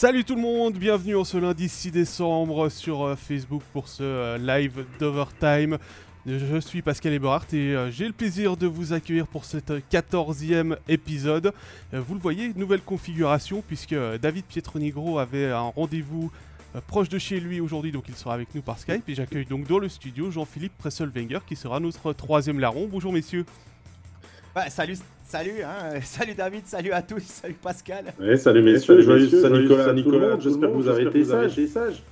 Salut tout le monde, bienvenue en ce lundi 6 décembre sur euh, Facebook pour ce euh, live d'Overtime. Je suis Pascal Eberhardt et euh, j'ai le plaisir de vous accueillir pour cet 14e épisode. vous le voyez, nouvelle configuration puisque David Pietronigro avait un rendez-vous proche de chez lui aujourd'hui, donc il sera avec nous par Skype. Et j'accueille donc dans le studio Jean-Philippe Presselwenger qui sera notre troisième larron. Bonjour messieurs. Bah, salut, salut, hein. salut David, salut à tous, salut Pascal. salut messieurs, joyeux Saint-Nicolas, Nicolas, j'espère que vous avez été sages.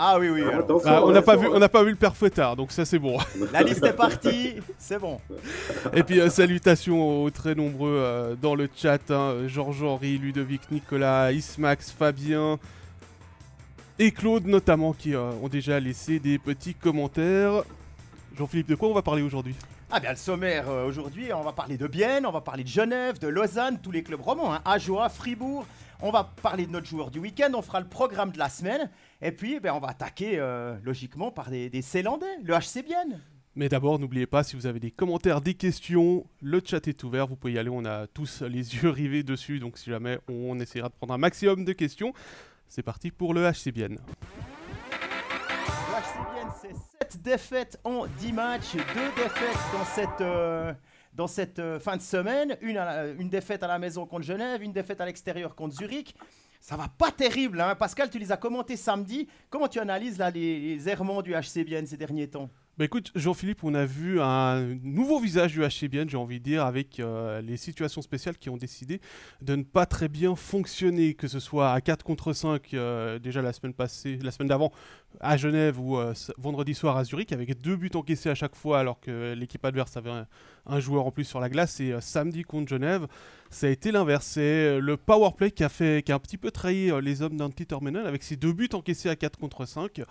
Ah oui, oui. Ah, on n'a pas, vu, on pas vu le père Fouettard, donc ça c'est bon. La liste est partie, c'est bon. Et puis euh, salutations aux très nombreux euh, dans le chat hein. Georges-Henri, Ludovic, Nicolas, Ismax, Fabien et Claude notamment qui euh, ont déjà laissé des petits commentaires. Jean-Philippe, de quoi on va parler aujourd'hui? Ah bien le sommaire euh, aujourd'hui, on va parler de Bienne, on va parler de Genève, de Lausanne, tous les clubs romans, hein, Ajoie, Fribourg. On va parler de notre joueur du week-end, on fera le programme de la semaine. Et puis ben, on va attaquer euh, logiquement par des, des Célandais, le HC Bienne. Mais d'abord, n'oubliez pas, si vous avez des commentaires, des questions, le chat est ouvert, vous pouvez y aller, on a tous les yeux rivés dessus, donc si jamais on essaiera de prendre un maximum de questions, c'est parti pour le HC Bienne. Le HC Bienne, c'est 7 défaites en 10 matchs, 2 défaites dans cette, euh, dans cette euh, fin de semaine, une, une défaite à la maison contre Genève, une défaite à l'extérieur contre Zurich. Ça va pas terrible, hein Pascal, tu les as commentés samedi. Comment tu analyses là, les, les errements du HCBN ces derniers temps? Bah écoute, Jean-Philippe, on a vu un nouveau visage du HCBN, j'ai envie de dire, avec euh, les situations spéciales qui ont décidé de ne pas très bien fonctionner, que ce soit à 4 contre 5 déjà la semaine passée, la semaine d'avant, à Genève ou euh, vendredi soir à Zurich avec deux buts encaissés à chaque fois alors que l'équipe adverse avait un, joueur en plus sur la glace et euh, samedi contre Genève ça a été l'inverse c'est euh, le power play qui a fait qui a un petit peu trahi les hommes d'Antti Tormenen avec ses deux buts encaissés à 4 contre 5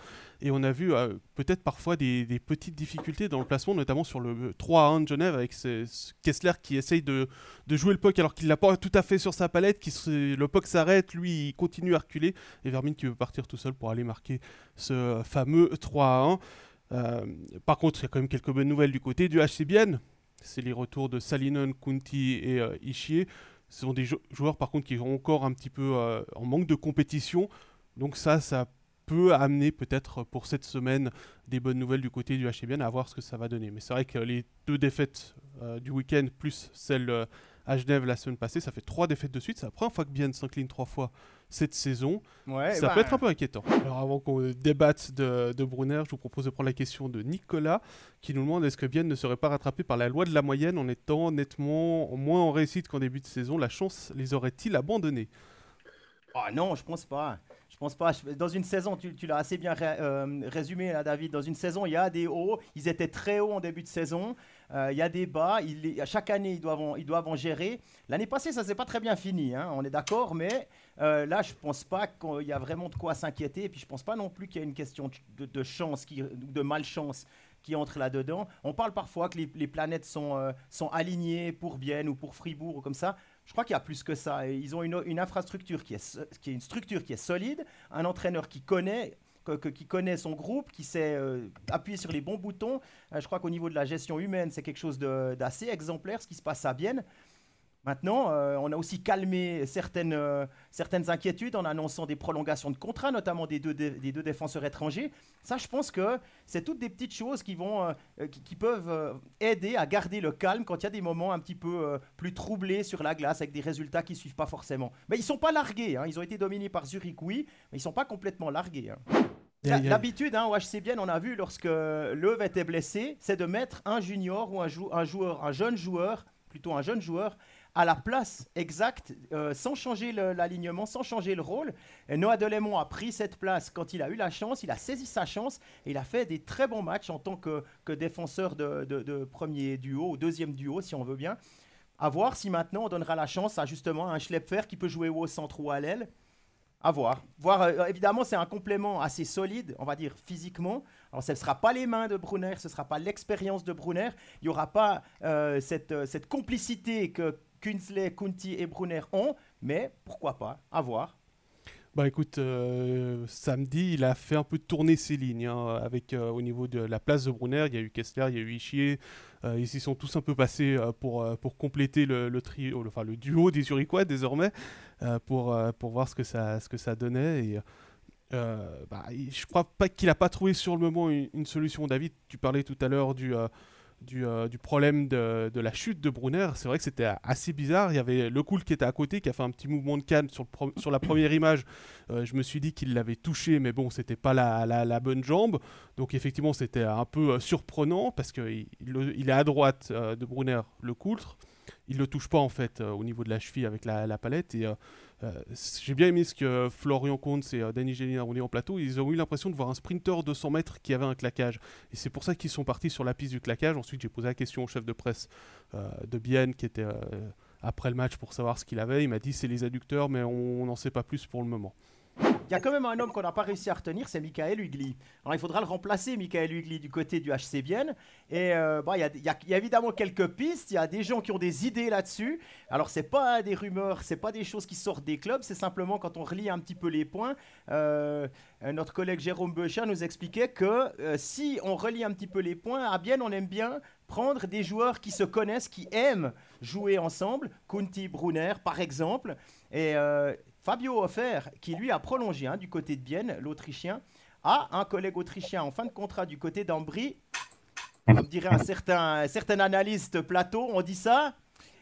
et on a vu peut-être parfois des, petites difficultés dans le placement notamment sur le 3 à 1 de Genève avec Kessler qui essaye de, jouer le puck alors qu'il l'a pas tout à fait sur sa palette qui le puck s'arrête lui il continue à reculer et Vermin qui veut partir tout seul pour aller marquer ce fameux 3 à 1. Euh, par contre, il y a quand même quelques bonnes nouvelles du côté du HCBN. C'est les retours de Salinen, Kunti et euh, Ishii. Ce sont des joueurs par contre qui sont encore un petit peu euh, en manque de compétition. Donc ça, ça peut amener peut-être pour cette semaine des bonnes nouvelles du côté du HCBN à voir ce que ça va donner. Mais c'est vrai que les deux défaites du week-end plus celle à Genève la semaine passée, ça fait trois défaites de suite. C'est la première fois que Bien s'incline trois fois cette saison. Ouais, ça peut bah. être un peu inquiétant. Alors avant qu'on débatte de, Brunner, je vous propose de prendre la question de Nicolas qui nous demande est-ce que Bienne ne serait pas rattrapé par la loi de la moyenne en étant nettement moins en réussite qu'en début de saison? La chance les aurait-il abandonnés? Ah non, je pense pas. Je pense pas. Dans une saison, tu, l'as assez bien euh, résumé là, David. Dans une saison, il y a des hauts. Ils étaient très hauts en début de saison. Euh, il y a des bas. Il, chaque année, ils doivent en, ils doivent en gérer. L'année passée, ça s'est pas très bien fini. Hein, on est d'accord, mais euh, là, je pense pas qu'il y a vraiment de quoi s'inquiéter. Et puis, je pense pas non plus qu'il y a une question de, chance, qui, de malchance qui entre là-dedans. On parle parfois que les, planètes sont, sont alignées pour Bienne ou pour Fribourg ou comme ça. Je crois qu'il y a plus que ça. Ils ont une, infrastructure qui est, une structure qui est solide, un entraîneur qui connaît qui connaît son groupe, qui sait euh, appuyer sur les bons boutons. Euh, je crois qu'au niveau de la gestion humaine, c'est quelque chose d'assez exemplaire, ce qui se passe à Bienne. Maintenant, euh, on a aussi calmé certaines, euh, certaines inquiétudes en annonçant des prolongations de contrats, notamment des deux, des deux défenseurs étrangers. Ça, je pense que c'est toutes des petites choses qui, vont, euh, qui, peuvent aider à garder le calme quand il y a des moments un petit peu plus troublés sur la glace avec des résultats qui ne suivent pas forcément. Mais ils ne sont pas largués. Hein. Ils ont été dominés par Zurich, oui, mais ils ne sont pas complètement largués. Hein. D'habitude, hein, au HC on a vu lorsque Leuve était blessé, c'est de mettre un junior ou un, un, joueur, un jeune joueur, plutôt un jeune joueur, à la place exacte, euh, sans changer l'alignement, sans changer le rôle. Et Noah Delémont a pris cette place quand il a eu la chance, il a saisi sa chance et il a fait des très bons matchs en tant que, défenseur de, premier duo, ou deuxième duo si on veut bien. À voir si maintenant on donnera la chance à justement un Schlepfer qui peut jouer au centre ou à l'aile. À voir. voir euh, évidemment, c'est un complément assez solide, on va dire physiquement. Alors, ce ne sera pas les mains de Brunner, ce ne sera pas l'expérience de Brunner. Il n'y aura pas euh, cette, cette complicité que, Kunsley, Kunti et Brunner ont, mais pourquoi pas, à voir. Bah écoute, samedi, il a fait un peu tourner ses lignes hein, avec au niveau de la place de Brunner. Il y a eu Kessler, il y a eu Ischier. ils s'y sont tous un peu passés pour, pour compléter le, trio, enfin le duo des Uriquois désormais, pour, pour voir ce que ça, ce que ça donnait. Et, bah, je crois pas qu'il a pas trouvé sur le moment une, solution. David, tu parlais tout à l'heure du, euh, du, problème de, la chute de Brunner. C'est vrai que c'était assez bizarre. Il y avait le cool qui était à côté, qui a fait un petit mouvement de canne sur, la première image. Euh, je me suis dit qu'il l'avait touché, mais bon, c'était pas la, bonne jambe. Donc effectivement, c'était un peu euh, surprenant parce qu'il il est à droite de Brunner, le coultre. Il le touche pas en fait au niveau de la cheville avec la, palette et j'ai bien aimé ce que Florian Comte et euh, Danny Gélina ont dit en plateau. Ils ont eu l'impression de voir un sprinter de 100 mètres qui avait un claquage. Et c'est pour ça qu'ils sont partis sur la piste du claquage. Ensuite, j'ai posé la question au chef de presse euh, de Bienne qui était après le match pour savoir ce qu'il avait. Il m'a dit c'est les adducteurs, mais on n'en sait pas plus pour le moment. Il y a quand même un homme qu'on n'a pas réussi à retenir, c'est Michael Hugli. Alors il faudra le remplacer, Michael Hugli, du côté du HC Bienne. Et euh, bah, il, y a, évidemment quelques pistes, il y a des gens qui ont des idées là-dessus. Alors c'est pas des rumeurs, c'est pas des choses qui sortent des clubs, c'est simplement quand on relie un petit peu les points. Euh, notre collègue Jérôme Beuchat nous expliquait que euh, si on relie un petit peu les points, à Bienne on aime bien prendre des joueurs qui se connaissent, qui aiment jouer ensemble. Kunti Brunner par exemple. Et Fabio Hoffer, qui lui a prolongé hein, du côté de Bienne, l'Autrichien, a un collègue autrichien en fin de contrat du côté d'Ambry. Comme dirait un certain, certain analyste plateau, on dit ça,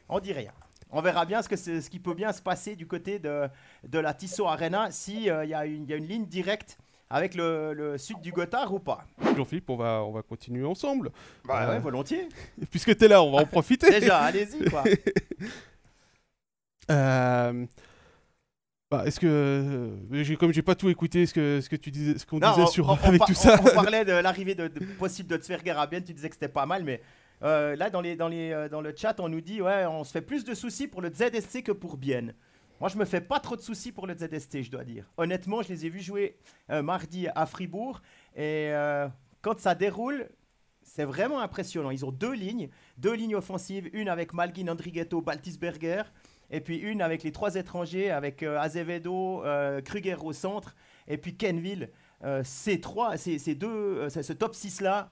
on dit rien. On verra bien ce, que ce qui peut bien se passer du côté de, de la Tissot Arena s'il euh, y, a une ligne directe avec le, sud du Gothard ou pas. Jean-Philippe, on va, on va continuer ensemble. Bah ouais, euh, volontiers. Puisque tu es là, on va en profiter. Déjà, allez-y quoi. euh, bah, est-ce que euh, comme j'ai pas tout écouté ce que ce que tu disais ce qu'on disait sur avec tout ça. on, parlait de l'arrivée de, possible de Tsverger à Bienne tu disais que c'était pas mal mais euh, là dans les dans les euh, dans le chat on nous dit ouais on se fait plus de soucis pour le ZSC que pour Bienne moi je me fais pas trop de soucis pour le ZST je dois dire. Honnêtement je les ai vus jouer mardi à Fribourg et quand ça déroule c'est vraiment impressionnant. Ils ont deux lignes deux lignes offensives une avec Malguin Andrighetto Baltisberger et puis une avec les trois étrangers, avec euh, Azevedo, euh, Kruger au centre, et puis Kenville. Euh, ces trois, ces, deux, ce top 6-là,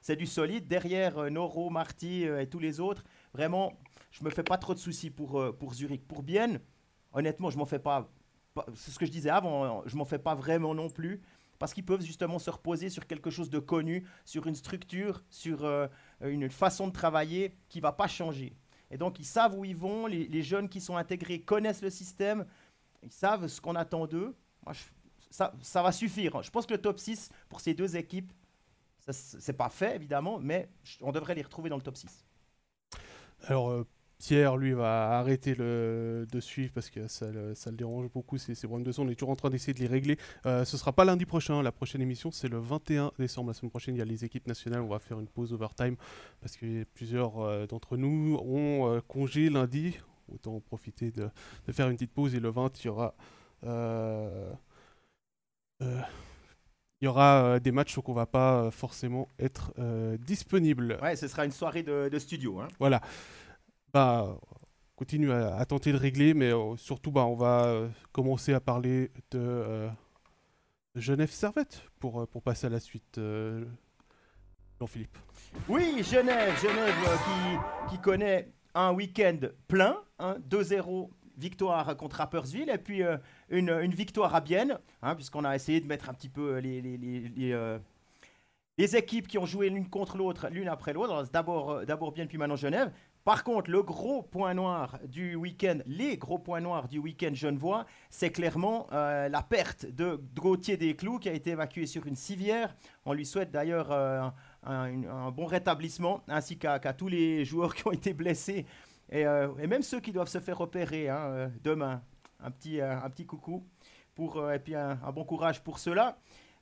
c'est du solide. Derrière, Noro, Marty et tous les autres, vraiment, je me fais pas trop de soucis pour, pour Zurich. Pour Bienne, honnêtement, je m'en fais pas, c'est ce que je disais avant, je m'en fais pas vraiment non plus parce qu'ils peuvent justement se reposer sur quelque chose de connu, sur une structure, sur une façon de travailler qui va pas changer. Et donc, ils savent où ils vont. Les, jeunes qui sont intégrés connaissent le système. Ils savent ce qu'on attend d'eux. ça, ça, va suffire. Je pense que le top 6 pour ces deux équipes, c'est pas fait évidemment, mais on devrait les retrouver dans le top 6. Alors, euh, Pierre, lui, va arrêter le, de suivre parce que ça, le, dérange beaucoup, ces, problèmes de son. On est toujours en train d'essayer de les régler. Euh, ce sera pas lundi prochain. La prochaine émission, c'est le 21 décembre. La semaine prochaine, il y a les équipes nationales. On va faire une pause overtime parce que plusieurs euh, d'entre nous ont euh, congé lundi. Autant en profiter de, faire une petite pause. Et le 20, il y aura. il y aura des matchs où on va pas forcément être disponible. Ouais, ce sera une soirée de, de studio. Hein. Voilà bah, continue à, tenter de régler, mais euh, surtout, bah, on va euh, commencer à parler de, euh, Genève Servette pour, pour passer à la suite. Jean-Philippe. Oui, Genève, Genève qui, qui connaît un week-end plein, 2-0 victoire contre Rappersville et puis une, une, victoire à Bienne, hein, puisqu'on a essayé de mettre un petit peu les, les, les, les équipes qui ont joué l'une contre l'autre, l'une après l'autre. D'abord, d'abord Bienne, puis maintenant Genève. Par contre, le gros point noir du week-end, les gros points noirs du week-end genevois, c'est clairement euh, la perte de Gauthier Desclous qui a été évacué sur une civière. On lui souhaite d'ailleurs euh, un, bon rétablissement, ainsi qu'à tous les joueurs qui ont été blessés et, euh, même ceux qui doivent se faire opérer hein, demain. Un petit, un petit coucou pour, et puis un bon courage pour cela.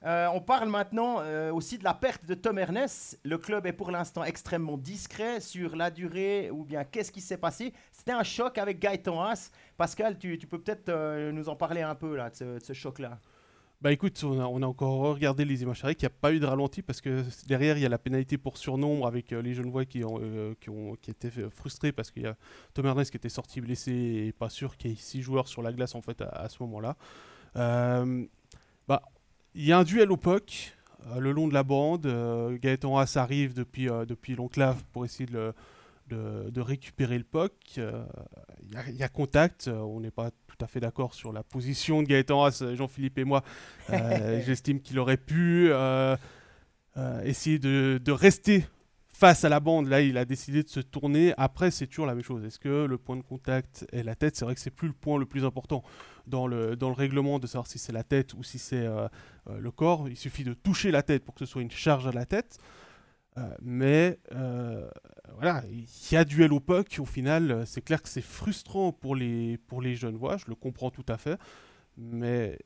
Euh, on parle maintenant euh, aussi de la perte de Tom Ernest. Le club est pour l'instant extrêmement discret sur la durée ou bien qu'est-ce qui s'est passé. C'était un choc avec Gaëtan Haas. Pascal, tu, peux peut-être euh, nous en parler un peu là, de ce, choc-là. Bah écoute, on a, encore regardé les images qu'il n'y a pas eu de ralenti parce que derrière il y a la pénalité pour surnombre avec les jeunes voix qui, ont, qui, ont, qui étaient frustrés parce qu'il y a Tom Ernest qui était sorti blessé et pas sûr qu'il y ait six joueurs sur la glace en fait à ce moment-là. Il y a un duel au POC le long de la bande. Gaëtan Haas arrive depuis, depuis l'enclave pour essayer de le de, récupérer le POC. Il euh, y, a contact, euh, on n'est pas tout à fait d'accord sur la position de Gaëtan Haas, Jean-Philippe et moi. Euh, j'estime qu'il aurait pu essayer de, rester face à la bande. Là, il a décidé de se tourner. Après, c'est toujours la même chose. Est-ce que le point de contact est la tête? C'est vrai que c'est plus le point le plus important dans le, dans le règlement de savoir si c'est la tête ou si c'est le corps. Il suffit de toucher la tête pour que ce soit une charge à la tête. Euh, mais euh, voilà, il y a duel au puck. Au final, euh, c'est clair que c'est frustrant pour les, pour les jeunes voix. Je le comprends tout à fait. Mais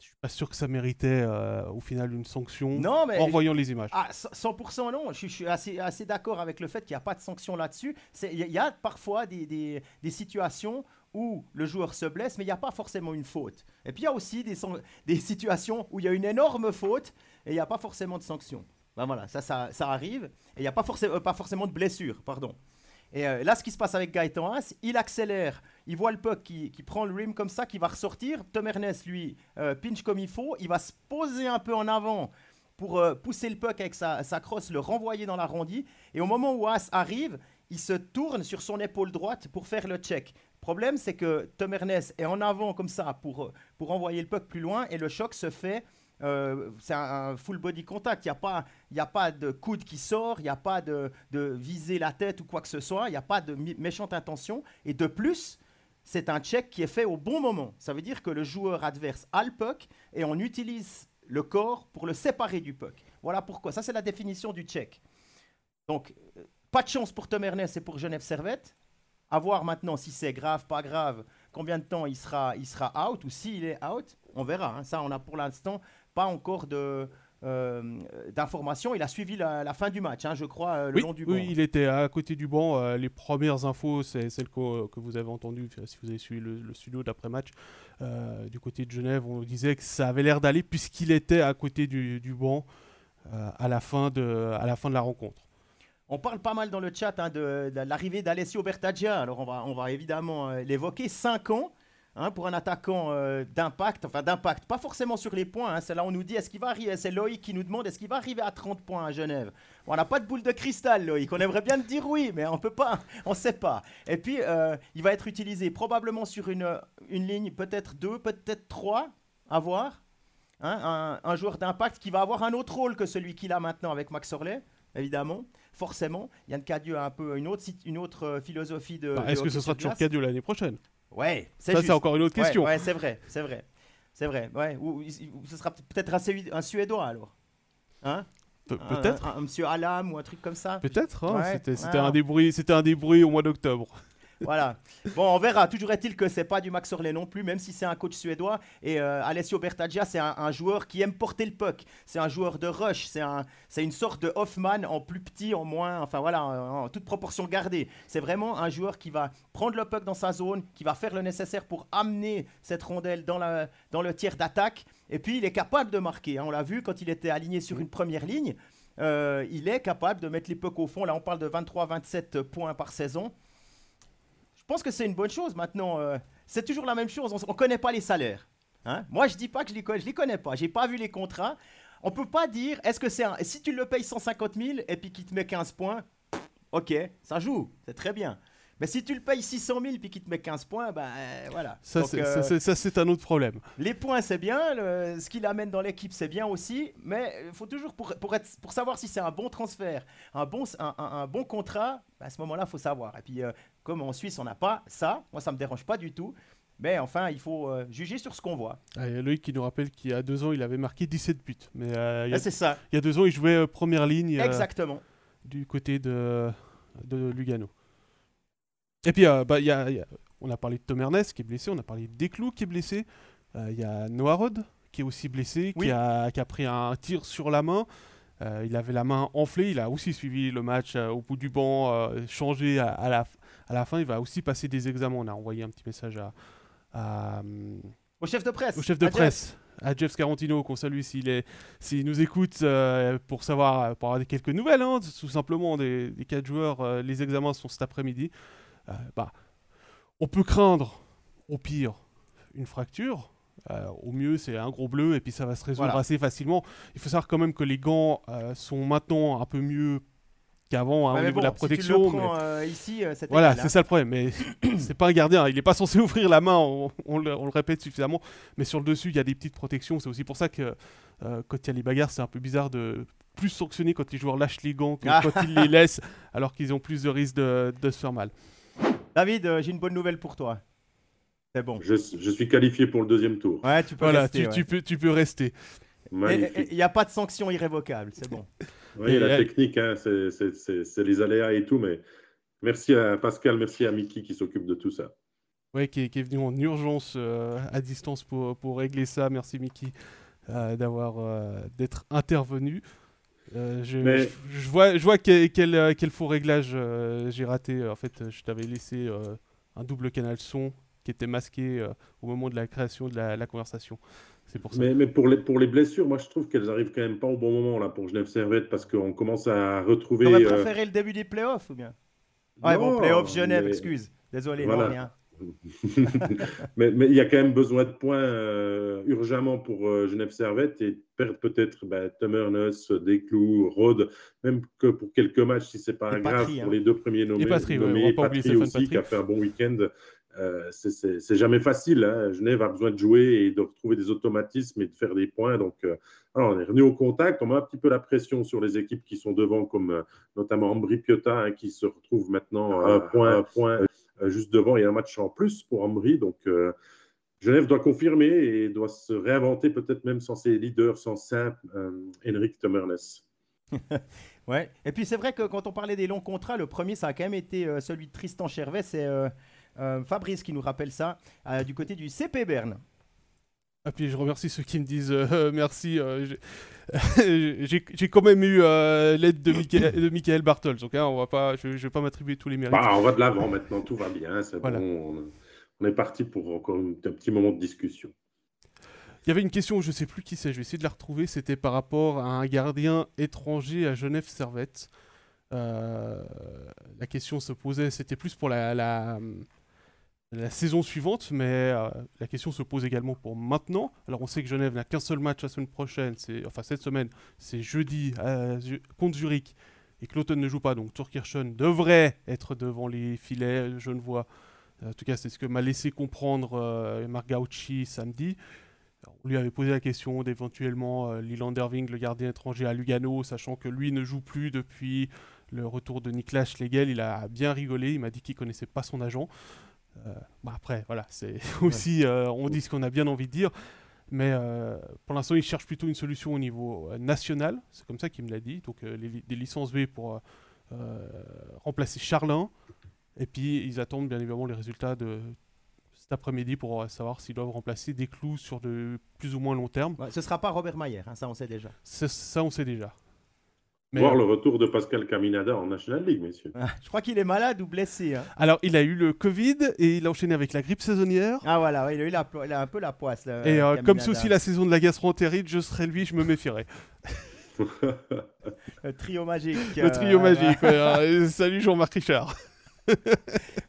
je suis pas sûr que ça méritait au final une sanction non, mais en voyant les images. Ah, 100% non, je, suis assez, assez d'accord avec le fait qu'il n'y a pas de sanction là-dessus. Il y, a parfois des, des, des, situations où le joueur se blesse, mais il n'y a pas forcément une faute. Et puis il y a aussi des, des situations où il y a une énorme faute et il n'y a pas forcément de sanction. Ben voilà, ça, ça, arrive. Et il n'y a pas, forcément, euh, pas forcément de blessure, pardon. Et euh, là, ce qui se passe avec Gaëtan Haas, il accélère, il voit le puck qui, prend le rim comme ça, qui va ressortir. Tom Ernest, lui, euh, pinch comme il faut. Il va se poser un peu en avant pour pousser le puck avec sa, sa, crosse, le renvoyer dans l'arrondi. Et au moment où Haas arrive, il se tourne sur son épaule droite pour faire le check. Le problème, c'est que Tom Ernest est en avant comme ça pour, pour envoyer le puck plus loin et le choc se fait euh, c'est un, full body contact. Il n'y a, pas, a pas de coude qui sort, il n'y a pas de, viser la tête ou quoi que ce soit, il n'y a pas de méchante intention. Et de plus, c'est un check qui est fait au bon moment. Ça veut dire que le joueur adverse a le puck et on utilise le corps pour le séparer du puck. Voilà pourquoi. Ça, c'est la définition du check. Donc, euh, pas de chance pour Tom Ernest et pour Genève Servette. À voir maintenant si c'est grave, pas grave, combien de temps il sera, il sera out ou s'il est out. On verra. Hein. Ça, on a pour l'instant pas encore de, euh, d'informations. Il a suivi la, fin du match, hein, je crois, euh, le long du banc. Oui, il était à côté du banc. Euh, les premières infos, c'est celles que, que, vous avez entendues, si vous avez suivi le, studio d'après-match, du côté de Genève. On disait que ça avait l'air d'aller puisqu'il était à côté du, du banc à, la fin de, à la fin de la rencontre. On parle pas mal dans le chat hein, de, de l'arrivée d'Alessio Bertaggia. Alors on va, on va évidemment l'évoquer. 5 ans. Hein, pour un attaquant euh, d'impact, enfin d'impact, pas forcément sur les points. Hein, c'est là on nous dit est-ce qu'il va arriver, c'est Loïc qui nous demande est-ce qu'il va arriver à 30 points à Genève? on n'a pas de boule de cristal, Loïc. On aimerait bien te dire oui, mais on peut pas, on sait pas. Et puis euh, il va être utilisé probablement sur une, une ligne, peut-être deux, peut-être trois, à voir. Hein, un, joueur d'impact qui va avoir un autre rôle que celui qu'il a maintenant avec Max Orley, évidemment forcément. Yann Cadieux a un peu une autre, une autre euh, philosophie de. Bah, est-ce que ce sera toujours Cadieux l'année prochaine? Ouais, c'est Ça, c'est encore une autre question. Ouais, c'est vrai, c'est vrai. C'est vrai. Ouais. Ou, ce sera peut-être un, Suédois alors. Hein? Peut-être. Un, monsieur Alam ou un truc comme ça. Peut-être. Hein, c'était un, des bruits, un des bruits au mois d'octobre. Voilà. Bon, on verra. Toujours est-il que c'est pas du Max Orley non plus, même si c'est un coach suédois. Et euh, Alessio Bertaggia, c'est un, joueur qui aime porter le puck. C'est un joueur de rush. C'est un, une sorte de Hoffman en plus petit, en moins. Enfin voilà, en, toute proportion gardée. C'est vraiment un joueur qui va prendre le puck dans sa zone, qui va faire le nécessaire pour amener cette rondelle dans, la, dans le tiers d'attaque. Et puis il est capable de marquer. Hein. On l'a vu quand il était aligné sur une première ligne. Euh, il est capable de mettre les pucks au fond. Là, on parle de 23-27 points par saison. Pense que c'est une bonne chose maintenant. Euh, c'est toujours la même chose. On ne connaît pas les salaires. Hein. Moi, je dis pas que je les connais. Les connais pas. J'ai pas vu les contrats. On peut pas dire. Est-ce que c'est un... si tu le payes 150 000 et puis qu'il te met 15 points, ok, ça joue, c'est très bien. Mais si tu le payes 600 000 puis qu'il te met 15 points, ben voilà. Ça, euh, c'est un autre problème. Les points, c'est bien. ce qu'il amène dans l'équipe, c'est bien aussi. Mais il faut toujours, pour, pour, être, pour savoir si c'est un bon transfert, un bon, un, un, bon contrat, ben, à ce moment-là, il faut savoir. Et puis, euh, comme en Suisse, on n'a pas ça, moi, ça me dérange pas du tout. Mais enfin, il faut euh, juger sur ce qu'on voit. Ah, il y a Loïc qui nous rappelle qu'il y a deux ans, il avait marqué 17 buts. Mais il, y a, c'est ça. il y a deux ans, il jouait première ligne. Exactement. Du côté de, de Lugano. Et puis, euh, bah, y a, on a parlé de Tom Ernest qui est blessé, on a parlé de Desclous qui est blessé. Euh, il y a Noah Rod qui est aussi blessé, qui, a, qui, a, pris un tir sur la main. Euh, il avait la main enflée, il a aussi suivi le match au bout du banc, changé à, la, à la fin. Il va aussi passer des examens. On a envoyé un petit message à. au chef de presse. Au chef de presse. À Jeff Scarantino, qu'on salue s'il s'il nous écoute pour savoir, pour avoir quelques nouvelles, hein, tout simplement des, des quatre joueurs. les examens sont cet après-midi. Euh, bah, on peut craindre, au pire, une fracture. au mieux, c'est un gros bleu et puis ça va se résoudre assez facilement. Il faut savoir quand même que les gants sont maintenant un peu mieux qu'avant hein, au niveau de la protection. ici, voilà, c'est ça le problème. Mais c'est pas un gardien, il n'est pas censé ouvrir la main, on, le, répète suffisamment. Mais sur le dessus, il y a des petites protections. C'est aussi pour ça que quand il y a les bagarres, c'est un peu bizarre de plus sanctionner quand les joueurs lâchent les gants que ah. quand ils les laissent, alors qu'ils ont plus de risques de, se faire mal. David, euh, j'ai une bonne nouvelle pour toi. C'est bon. Je, suis qualifié pour le deuxième tour. Ouais, tu peux rester. Tu, peux, tu peux rester. Il n'y a pas de sanction irrévocable, c'est bon. Oui, la technique, hein, c'est les aléas et tout, mais merci à Pascal, merci à Mickey qui s'occupe de tout ça. Oui, qui, est venu en urgence euh, à distance pour, pour régler ça. Merci Mickey euh, d'avoir d'être intervenu. Euh, je, je, vois, je vois quel, quel, euh, faux réglage euh, j'ai raté. En fait, je t'avais laissé un double canal son qui était masqué au moment de la création de la, conversation. C'est pour ça. Mais, mais, pour, les, pour les blessures, moi je trouve qu'elles arrivent quand même pas au bon moment là pour Genève Servette parce qu'on commence à retrouver. On aurait préféré le début des playoffs ou bien? Ouais, bon, playoffs Genève, excuse. Désolé, non, rien. mais, mais, il y a quand même besoin de points euh, urgemment pour euh, Genève Servette et perdre peut-être bah, Desclous, Rode, même que pour quelques matchs, si c'est pas grave pour hein. les deux premiers nommés. Et Patry, nommés, Patry aussi, qui a fait un bon week-end. Euh, c'est jamais facile. Hein. Genève a besoin de jouer et de retrouver des automatismes et de faire des points. Donc, alors on est revenu au contact. On met un petit peu la pression sur les équipes qui sont devant, comme notamment Ambri Piotta, hein, qui se retrouve maintenant à un point, un point euh, juste devant, il y a un match en plus pour Ambry. Donc, euh, Genève doit confirmer et doit se réinventer, peut-être même sans ses leaders, sans Saint euh, Henrik Tomernes. ouais. Et puis c'est vrai que quand on parlait des longs contrats, le premier, ça a quand même été celui de Tristan Chervet. C'est Fabrice qui nous rappelle ça, du côté du CP Berne. Et puis je remercie ceux qui me disent merci. j'ai quand même eu l'aide de, de Michael Bartels. Donc hein, on va pas, je ne vais pas m'attribuer tous les mérites. Bah, on va de l'avant maintenant, tout va bien. bon, on, est parti pour encore un petit moment de discussion. Il y avait une question, je ne sais plus qui c'est, je vais essayer de la retrouver. C'était par rapport à un gardien étranger à Genève Servette. la question se posait, c'était plus pour la, la, la saison suivante, mais euh, la question se pose également pour maintenant. Alors on sait que Genève n'a qu'un seul match la semaine prochaine, enfin cette semaine, c'est jeudi contre Zurich et que ne joue pas, donc Turkirchen devrait être devant les filets je ne vois. En tout cas, c'est ce que m'a laissé comprendre euh, Marc Gauchi samedi. on lui avait posé la question d'éventuellement euh, Liland Irving, le gardien étranger à Lugano, sachant que lui ne joue plus depuis le retour de Niklas Schlegel. Il a bien rigolé, il m'a dit qu'il connaissait pas son agent. Euh, bah, après, voilà, c'est aussi, euh, on dit ce qu'on a bien envie de dire. Mais euh, pour l'instant, ils cherchent plutôt une solution au niveau national. C'est comme ça qu'il me l'a dit. Donc, des licences B pour remplacer Charlin. Et puis, ils attendent bien évidemment les résultats de cet après-midi pour savoir s'ils doivent remplacer des clous sur de plus ou moins long terme. ce ne sera pas Robert Mayer, hein, ça on sait déjà. Ça on sait déjà. Voir le retour de Pascal Caminada en National League, messieurs. Ah, je crois qu'il est malade ou blessé. Hein. Alors, il a eu le Covid et il a enchaîné avec la grippe saisonnière. Ah voilà, il, a eu la, il a un peu la poisse. et euh, comme c'est aussi la saison de la gastroentérite, je serais lui, je me méfierais. le trio magique. Le trio euh, magique, Salut Jean-Marc Richard.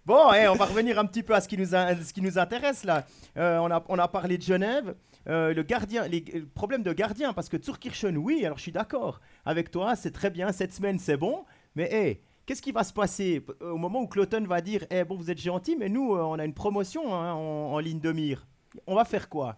bon, eh, on va revenir un petit peu à ce qui nous, ce qui nous intéresse là. Euh, on, a, on a parlé de Genève. Euh, le gardien, les problèmes de gardien, parce que Zurkirchen, oui, alors je suis d'accord avec toi, c'est très bien, cette semaine c'est bon, mais hé, qu'est-ce qui va se passer? Au moment où Cloton va dire, eh bon, vous êtes gentil, mais nous, euh, on a une promotion hein, en, ligne de mire. On va faire quoi?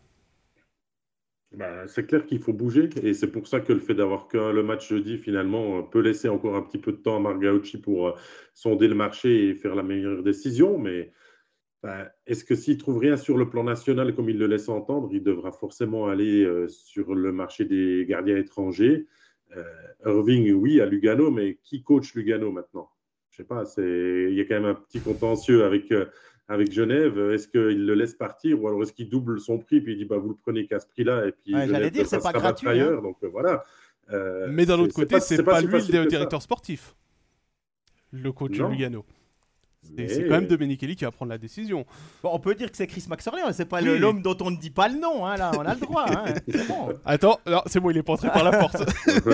Bah, c'est clair qu'il faut bouger et c'est pour ça que le fait d'avoir le match jeudi finalement euh, peut laisser encore un petit peu de temps à Margaucci pour sonder le marché et faire la meilleure décision. Mais ben, est-ce que s'il trouve rien sur le plan national, comme il le laisse entendre, il devra forcément aller euh, sur le marché des gardiens étrangers euh, Irving, oui, à Lugano, mais qui coach Lugano maintenant? Je sais pas, il y a quand même un petit contentieux avec, euh, avec Genève. Est-ce qu'il le laisse partir ou alors est-ce qu'il double son prix puis il dit bah, vous le prenez qu'à ce prix-là et puis J'allais dire, c'est pas gratuit. Ailleurs, hein. Donc voilà. mais d'un autre côté, c'est pas, pas, lui le directeur sportif, le coach de Lugano. C'est quand même Domenichelli qui va prendre la décision. Bon, on peut dire que c'est Chris Maxorley, c'est pas l'homme dont on ne dit pas le nom, hein, là, on a le droit. Hein. Attends, c'est bon, il est pas entré par la porte.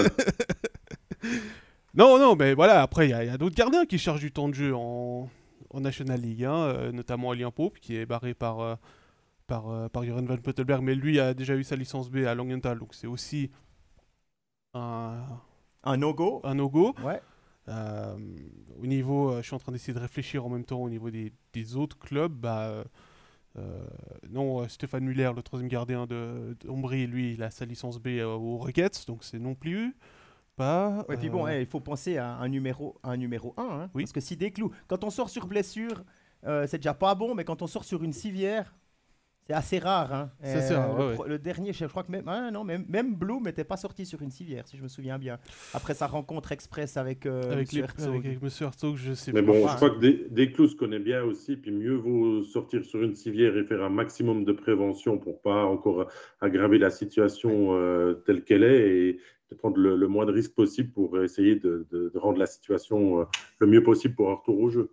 non, non, mais voilà, après, il y a, d'autres gardiens qui cherchent du temps de jeu en, National League, hein, euh, notamment Alien Pope, qui est barré par, euh, par, par Joran Van Pottelberg, mais lui a déjà eu sa licence B à Langenthal, donc c'est aussi un, un no-go. Un no-go. Ouais. Au niveau, je suis en train d'essayer de réfléchir en même temps au niveau des, des autres clubs. Bah, non, Stéphane Muller, le troisième gardien de, lui, il a sa licence B aux Rockets, donc c'est non plus pas. Ouais, puis bon, il faut penser à un numéro, un numéro 1. Hein, oui. Parce que si des clous, quand on sort sur blessure, c'est déjà pas bon, mais quand on sort sur une civière, c'est assez rare. Hein. le, dernier, je crois que même, ah, non, même, même Bloom n'était pas sorti sur une civière, si je me souviens bien. Après sa rencontre express avec, euh, avec, les, avec, Monsieur Herzog, je sais Mais bon, je crois que des, se connaît bien aussi, puis mieux vaut sortir sur une civière et faire un maximum de prévention pour pas encore aggraver la situation euh, telle qu'elle est et de prendre le, moins de risques possible pour essayer de, de, rendre la situation euh, le mieux possible pour un retour au jeu.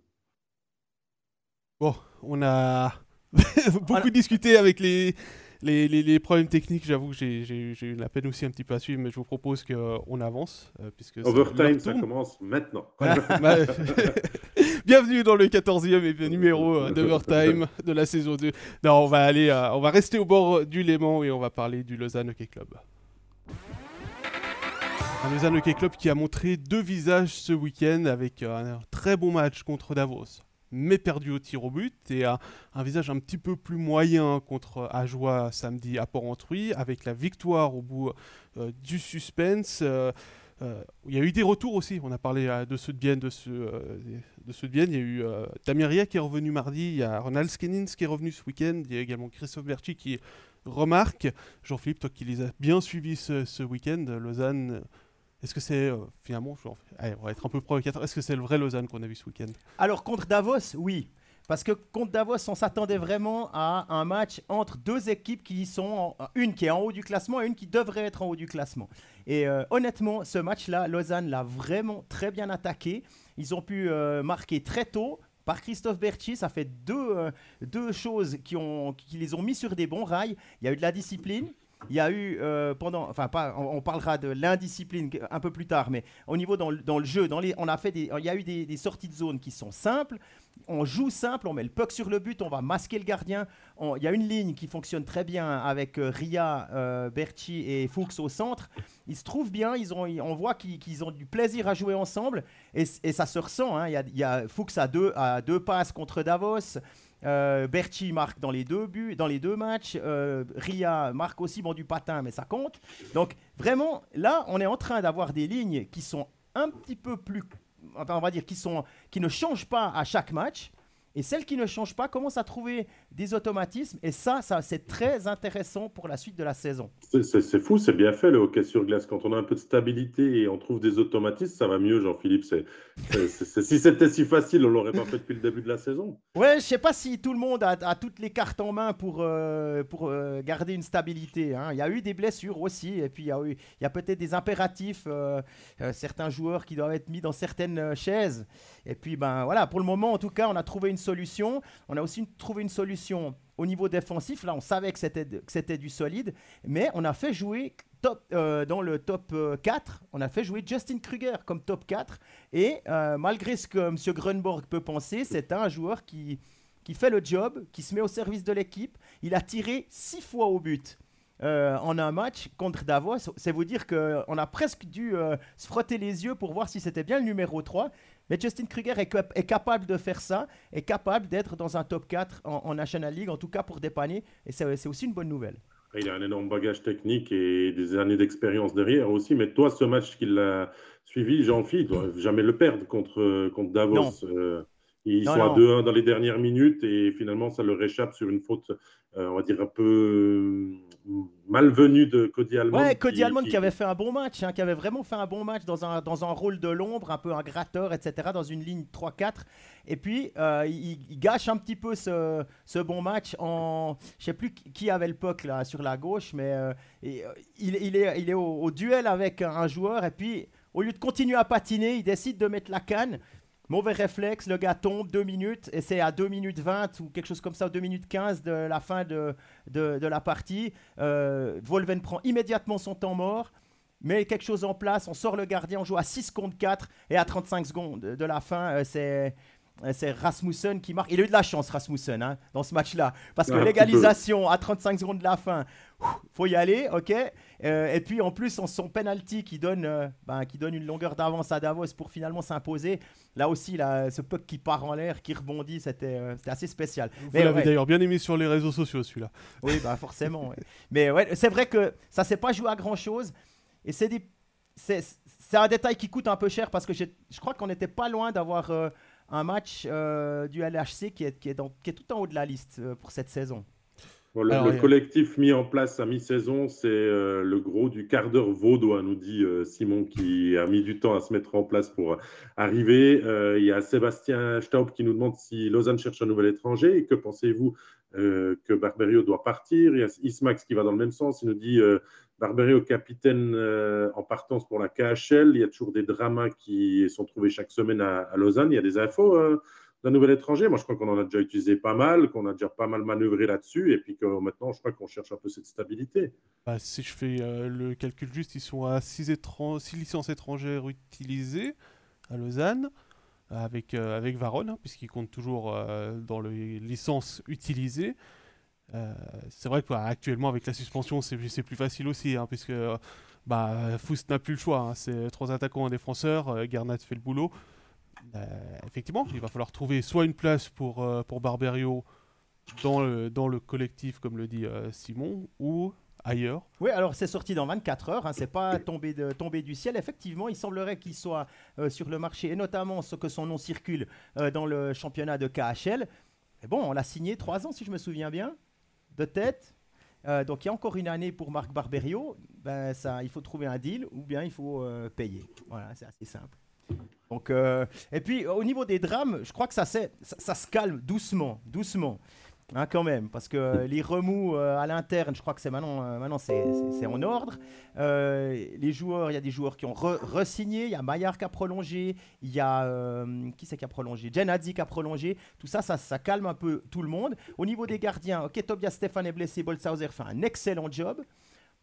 Bon, on a beaucoup discuté avec les, les, les, problèmes techniques. J'avoue que j'ai eu la peine aussi un petit peu à suivre, mais je vous propose qu'on avance. Euh, puisque Overtime, ça commence maintenant. Bah, bienvenue dans le 14e numéro euh, d'Overtime de la saison 2. Non, on va, aller, euh, on va rester au bord du Léman et on va parler du Lausanne Hockey Club. Un Lausanne Hockey Club qui a montré deux visages ce week-end avec un très bon match contre Davos mais perdu au tir au but, et a un visage un petit peu plus moyen contre Ajoie samedi à Port-Entruy, avec la victoire au bout euh, du suspense. Euh, euh, il y a eu des retours aussi, on a parlé de ceux de Bienne, de ceux, de, ceux. Il y a eu Damiria qui est revenu mardi, il y a Ronald Skenins qui est revenu ce week-end, il y a également Christophe Berchi qui remarque. Jean-Philippe, toi qui les as bien suivis ce, ce week-end, Lausanne est-ce que c'est euh, finalement, on va être un peu provocateur, est-ce que c'est le vrai Lausanne qu'on a vu ce week-end? Alors contre Davos, oui. Parce que contre Davos, on s'attendait vraiment à un match entre deux équipes qui sont, une qui est en haut du classement et une qui devrait être en haut du classement. Et euh, honnêtement, ce match-là, Lausanne l'a vraiment très bien attaqué. Ils ont pu euh, marquer très tôt par Christophe Berchi. Ça fait deux, deux choses qui les ont mis sur des bons rails. Il y a eu de la discipline, il y a eu euh, pendant, enfin pas, on, parlera de l'indiscipline un peu plus tard, mais au niveau dans, le jeu, dans les, on a fait des, il y a eu des, sorties de zone qui sont simples. On joue simple, on met le puck sur le but, on va masquer le gardien. il y a une ligne qui fonctionne très bien avec euh, Ria, euh, Berchi et Fuchs au centre. Ils se trouvent bien, ils ont, on voit qu'ils ont du plaisir à jouer ensemble et, ça se ressent. Hein. Il, y a, il y a Fuchs à deux, à deux passes contre Davos. Euh, Berti marque dans les deux buts, dans les deux matchs. Euh, Ria marque aussi bon du patin, mais ça compte. Donc vraiment, là, on est en train d'avoir des lignes qui sont un petit peu plus, enfin, on va dire, qui sont, qui ne changent pas à chaque match. Et celles qui ne changent pas commencent à trouver des automatismes. Et ça, ça c'est très intéressant pour la suite de la saison. C'est fou, c'est bien fait le hockey sur glace. Quand on a un peu de stabilité et on trouve des automatismes, ça va mieux, Jean-Philippe. si c'était si facile, on l'aurait pas fait depuis le début de la saison. Ouais, je sais pas si tout le monde a, toutes les cartes en main pour, euh, pour euh, garder une stabilité. Hein. Il y a eu des blessures aussi. Et puis, il y a, il y a peut-être des impératifs. Euh, certains joueurs qui doivent être mis dans certaines chaises. Et puis, ben voilà, pour le moment, en tout cas, on a trouvé une solution. On a aussi trouvé une solution au niveau défensif. Là, on savait que c'était du solide, mais on a fait jouer top, euh, dans le top 4, euh, on a fait jouer Justin Kruger comme top 4. Et euh, malgré ce que M. Grunborg peut penser, c'est un joueur qui, qui fait le job, qui se met au service de l'équipe. Il a tiré 6 fois au but. en un match contre Davos. C'est vous dire qu'on a presque dû se frotter les yeux pour voir si c'était bien le numéro 3. Mais Justin Kruger est, capable de faire ça, est capable d'être dans un top 4 en, National League, en tout cas pour dépanner, et c'est aussi une bonne nouvelle. Il a un énorme bagage technique et des années d'expérience derrière aussi. Mais toi, ce match qu'il a suivi, Jean-Philippe, ne doit jamais le perdre contre, contre Davos. Euh, ils sont à 2-1 dans les dernières minutes et finalement, ça leur échappe sur une faute, euh, on va dire, un peu euh, malvenue de Cody Almond. Ouais, Cody Almond qui... avait fait un bon match, hein, qui avait vraiment fait un bon match dans un, dans un rôle de l'ombre, un peu un gratteur, etc., dans une ligne 3-4. Et puis, euh, il, gâche un petit peu ce, ce bon match en. Je sais plus qui avait le puck là, sur la gauche, mais il, il, est, il est au, au duel avec un joueur et puis. Au lieu de continuer à patiner, il décide de mettre la canne. Mauvais réflexe, le gars tombe, 2 minutes, et c'est à 2 minutes 20 ou quelque chose comme ça, 2 minutes 15 de la fin de, de, la partie. Euh, Volven prend immédiatement son temps mort, met quelque chose en place, on sort le gardien, on joue à 6 contre 4, et à 35 secondes de la fin, euh, c'est c'est Rasmussen qui marque. Il a eu de la chance, Rasmussen, hein, dans ce match-là. Parce que l'égalisation à 35 secondes de la fin, faut y aller, ok Euh, Et puis en plus, en son penalty qui donne, euh, ben, qui donne une longueur d'avance à Davos pour finalement s'imposer. Là aussi, là, ce puck qui part en l'air, qui rebondit, c'était euh, assez spécial. Vous l'avez ouais. d'ailleurs bien aimé sur les réseaux sociaux, celui-là. Oui, bah forcément. ouais. Mais ouais, c'est vrai que ça s'est pas joué à grand chose. Et c'est des, c'est, c'est un détail qui coûte un peu cher parce que je crois qu'on n'était pas loin d'avoir un match du LHC qui est, qui, est dans- qui est tout en haut de la liste pour cette saison. Bon, le, Alors, le il y a- collectif mis en place à mi-saison, c'est euh, le gros du quart d'heure vaudois, nous dit euh, Simon, qui a mis du temps à se mettre en place pour euh, arriver. Il y a Sébastien Staub qui nous demande si Lausanne cherche un nouvel étranger et que pensez-vous que Barberio doit partir. Il y a Ismax qui va dans le même sens. Il nous dit Barberio capitaine en partance pour la KHL. Il y a toujours des dramas qui sont trouvés chaque semaine à, à Lausanne. Il y a des infos. D'un nouvel étranger. Moi, je crois qu'on en a déjà utilisé pas mal, qu'on a déjà pas mal manœuvré là-dessus, et puis que maintenant, je crois qu'on cherche un peu cette stabilité. Bah, si je fais euh, le calcul juste, ils sont à 6 licences étrangères utilisées à Lausanne, avec, euh, avec Varone, hein, puisqu'ils comptent toujours euh, dans les licences utilisées. Euh, c'est vrai qu'actuellement, avec la suspension, c'est plus facile aussi, hein, puisque bah, n'a plus le choix. hein. c'est trois attaquants, un défenseur. Garnat fait le boulot. Euh, effectivement, il va falloir trouver soit une place pour, euh, pour Barberio dans le, dans le collectif, comme le dit euh, Simon, ou ailleurs. Oui, alors c'est sorti dans 24 heures, hein, c'est pas tombé, de, tombé du ciel. Effectivement, il semblerait qu'il soit sur le marché, et notamment ce que son nom circule dans le championnat de KHL. Mais bon, on l'a signé trois ans, si je me souviens bien, de tête. Donc il y a encore une année pour Marc Barberio. Ben, ça, il faut trouver un deal ou bien il faut payer. Voilà, c'est assez simple. Donc, euh, et puis au niveau des drames, je crois que ça, ça, ça se calme doucement, doucement. Hein, quand même, parce que les remous euh, à l'interne, je crois que c'est maintenant, euh, maintenant c'est, en ordre. Euh, les joueurs, il y a des joueurs qui ont re- re-signé, il y a Maillard qui a prolongé, il y a euh, qui c'est qui a prolongé, Genadzi qui a prolongé. Tout ça, ça, ça calme un peu tout le monde. Au niveau des gardiens, ok, Tobias Stéphane est blessé, Boltzhauser fait un excellent job.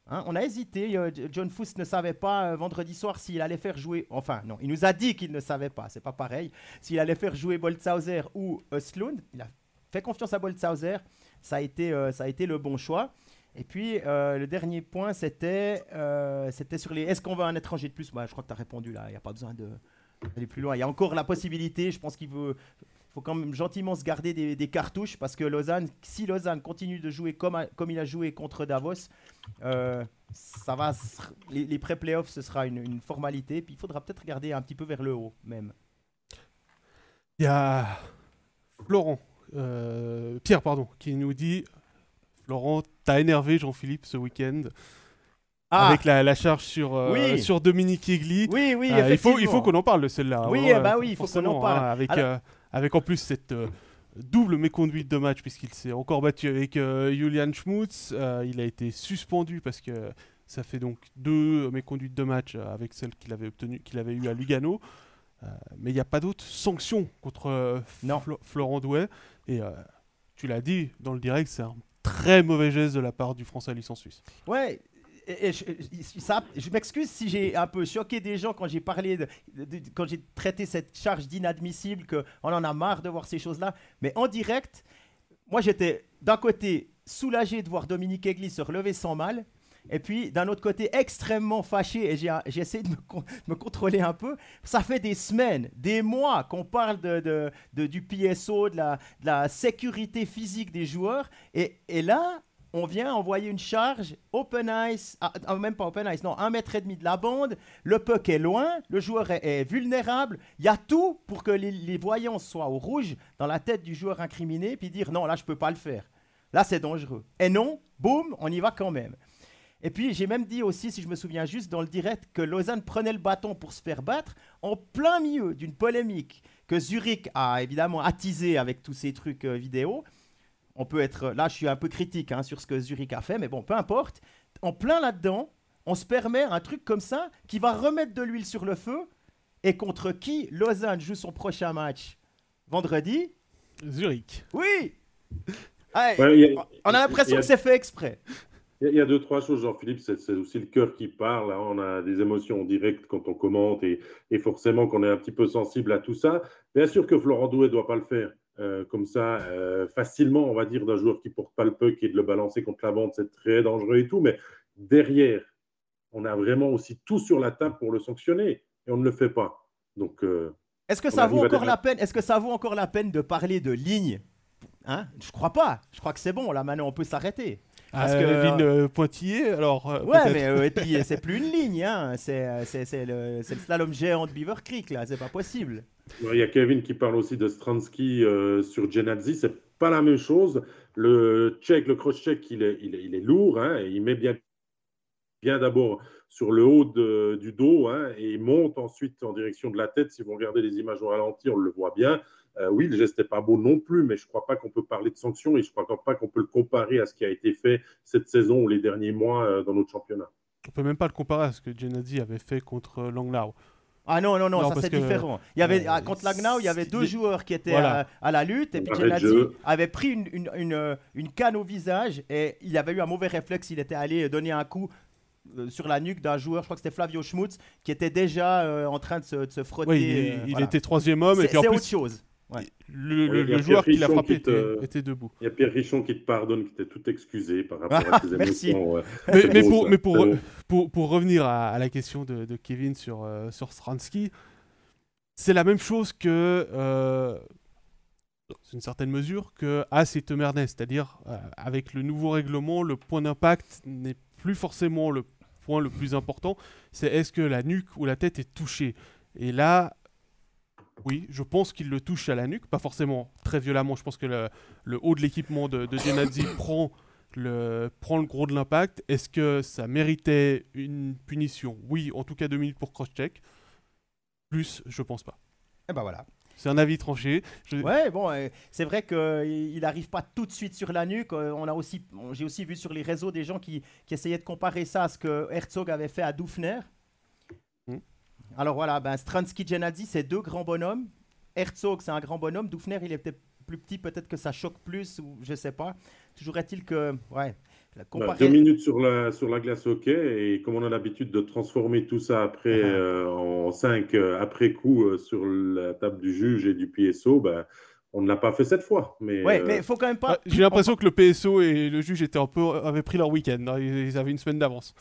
Hein, on a hésité, euh, John Fuss ne savait pas euh, vendredi soir s'il allait faire jouer, enfin non, il nous a dit qu'il ne savait pas, c'est pas pareil, s'il allait faire jouer Boltzhauser ou Östlund. Il a fait confiance à Boltzhauser, ça a été, euh, ça a été le bon choix. Et puis euh, le dernier point, c'était euh, sur les. Est-ce qu'on veut un étranger de plus? Bah, Je crois que tu as répondu là, il n'y a pas besoin d'aller plus loin. Il y a encore la possibilité, je pense qu'il veut. Faut quand même gentiment se garder des, des cartouches parce que Lausanne, si Lausanne continue de jouer comme, a- comme il a joué contre Davos, euh, ça va, les, les pré-playoffs, ce sera une, une formalité. Puis il faudra peut-être regarder un petit peu vers le haut même. Il y a Florent, euh, Pierre, pardon, qui nous dit Florent, t'as énervé Jean-Philippe ce week-end avec la, la charge sur, euh, Ah Oui. sur Dominique Egli. Oui, oui, Euh, il faut, il effectivement. faut qu'on en parle de celle-là. Oui, Ouais, bah oui, il faut qu'on en parle. hein, avec, Alors- euh, avec en plus cette euh, double méconduite de match, puisqu'il s'est encore battu avec euh, Julian Schmutz. Euh, il a été suspendu parce que ça fait donc deux méconduites de match avec celle qu'il avait obtenue, qu'il avait eu à Lugano. Euh, mais il n'y a pas d'autres sanctions contre euh, Non. Flo- Florent Douai. Et euh, tu l'as dit dans le direct, c'est un très mauvais geste de la part du Français à licence suisse. Ouais. Et, je, m'excuse si j'ai un peu choqué des gens quand j'ai parlé, quand j'ai traité cette charge d'inadmissible, qu'on en a marre de voir ces choses-là. Mais en direct, moi j'étais d'un côté soulagé de voir Dominique Egli se relever sans mal, et puis d'un autre côté extrêmement fâché, et j'ai essayé de me, con- me contrôler un peu. Ça fait des semaines, des mois qu'on parle du PSO, de la, sécurité physique des joueurs, et là, on vient envoyer une charge open ice, ah, ah, même pas open ice, non, un mètre et demi de la bande, le puck est loin, le joueur est, vulnérable, il y a tout pour que les, les voyants soient au rouge dans la tête du joueur incriminé, puis dire non, là je peux pas le faire. Là c'est dangereux. Et non, boum, on y va quand même. Et puis j'ai même dit aussi, si je me souviens juste, dans le direct, que Lausanne prenait le bâton pour se faire battre en plein milieu d'une polémique que Zurich a évidemment attisé avec tous ces trucs euh, vidéo on peut être. Là, je suis un peu critique hein, sur ce que Zurich a fait, mais bon, peu importe. En plein là-dedans, on se permet un truc comme ça qui va remettre de l'huile sur le feu. Et contre qui Lausanne joue son prochain match vendredi? Zurich. Oui Ouais, a- On a l'impression a- que c'est fait exprès. Il y, a deux, trois choses, Jean-Philippe, c'est aussi le cœur qui parle. Hein. On a des émotions directes quand on commente et, forcément qu'on est un petit peu sensible à tout ça. Bien sûr que Florent Doué ne doit pas le faire. Euh, comme ça, euh, facilement, on va dire, d'un joueur qui ne porte pas le puck et de le balancer contre la bande, c'est très dangereux et tout. Mais derrière, on a vraiment aussi tout sur la table pour le sanctionner et on ne le fait pas. Donc, euh, est-ce que ça vaut encore la peine Est-ce que ça vaut encore la peine de parler de ligne Hein? Je crois pas. Je crois que c'est bon. Là maintenant, on peut s'arrêter. Parce euh, que ligne euh, pointillée, alors. Euh, ouais, mais et puis c'est plus une ligne, hein. c'est le, le, slalom géant de Beaver Creek là, c'est pas possible. Il y a Kevin qui parle aussi de Stransky sur Genadzi, c'est pas la même chose. Le check, le cross-check, il est, il, est, il est, lourd, hein, et il met bien, bien d'abord sur le haut du dos hein, et il monte ensuite en direction de la tête. Si vous regardez les images au ralenti, on le voit bien. Euh, oui, le geste n'est pas beau non plus, mais je ne crois pas qu'on peut parler de sanctions et je ne crois pas qu'on peut le comparer à ce qui a été fait cette saison ou les derniers mois euh, dans notre championnat. On ne peut même pas le comparer à ce que Gennady avait fait contre Langnau. Ah non, non, non, ça c'est différent. Il y avait, euh, contre Langnau, il y avait deux joueurs qui étaient à, la lutte et puis Gennady avait pris une, une, une, une, canne au visage et il avait eu un mauvais réflexe. Il était allé donner un coup sur la nuque d'un joueur, je crois que c'était Flavio Schmutz, qui était déjà en train de se, de se frotter. Oui, il, était troisième homme. C'est autre chose. Le, joueur qui l'a frappé était, debout. Il y a Pierre Richon qui te pardonne, qui t'est tout excusé par rapport à ses émotions. mais, pour, mais pour, pour, pour, revenir à, la question de, de Kevin sur, euh, sur Stransky, c'est la même chose que, euh, dans une certaine mesure, que As et Temernes. C'est-à-dire, euh, avec le nouveau règlement, le point d'impact n'est plus forcément le point le plus important. C'est est-ce que la nuque ou la tête est touchée? Et là, oui, je pense qu'il le touche à la nuque, pas forcément très violemment. Je pense que le, haut de l'équipement de, de prend le, prend le gros de l'impact. Est-ce que ça méritait une punition? Oui, en tout cas deux minutes pour cross-check. Plus, je pense pas. Et eh ben voilà. C'est un avis tranché. Ouais, bon, euh, c'est vrai qu'il n'arrive pas tout de suite sur la nuque. Euh, on a aussi, j'ai aussi vu sur les réseaux des gens qui, qui, essayaient de comparer ça à ce que Herzog avait fait à Dufner. Alors voilà, ben, Stransky Genadzi, c'est deux grands bonhommes. Herzog, c'est un grand bonhomme. Dufner, il est peut-être plus petit, peut-être que ça choque plus, ou je sais pas. Toujours est-il que, ouais. Bah, deux minutes sur la, sur la glace, ok. Et comme on a l'habitude de transformer tout ça après uh-huh. euh, en cinq euh, après coup euh, sur la table du juge et du PSO, ben, on ne l'a pas fait cette fois. Mais, ouais, mais faut quand même pas. J'ai l'impression que le PSO et le juge étaient un peu, avaient pris leur week-end. Hein. Ils avaient une semaine d'avance.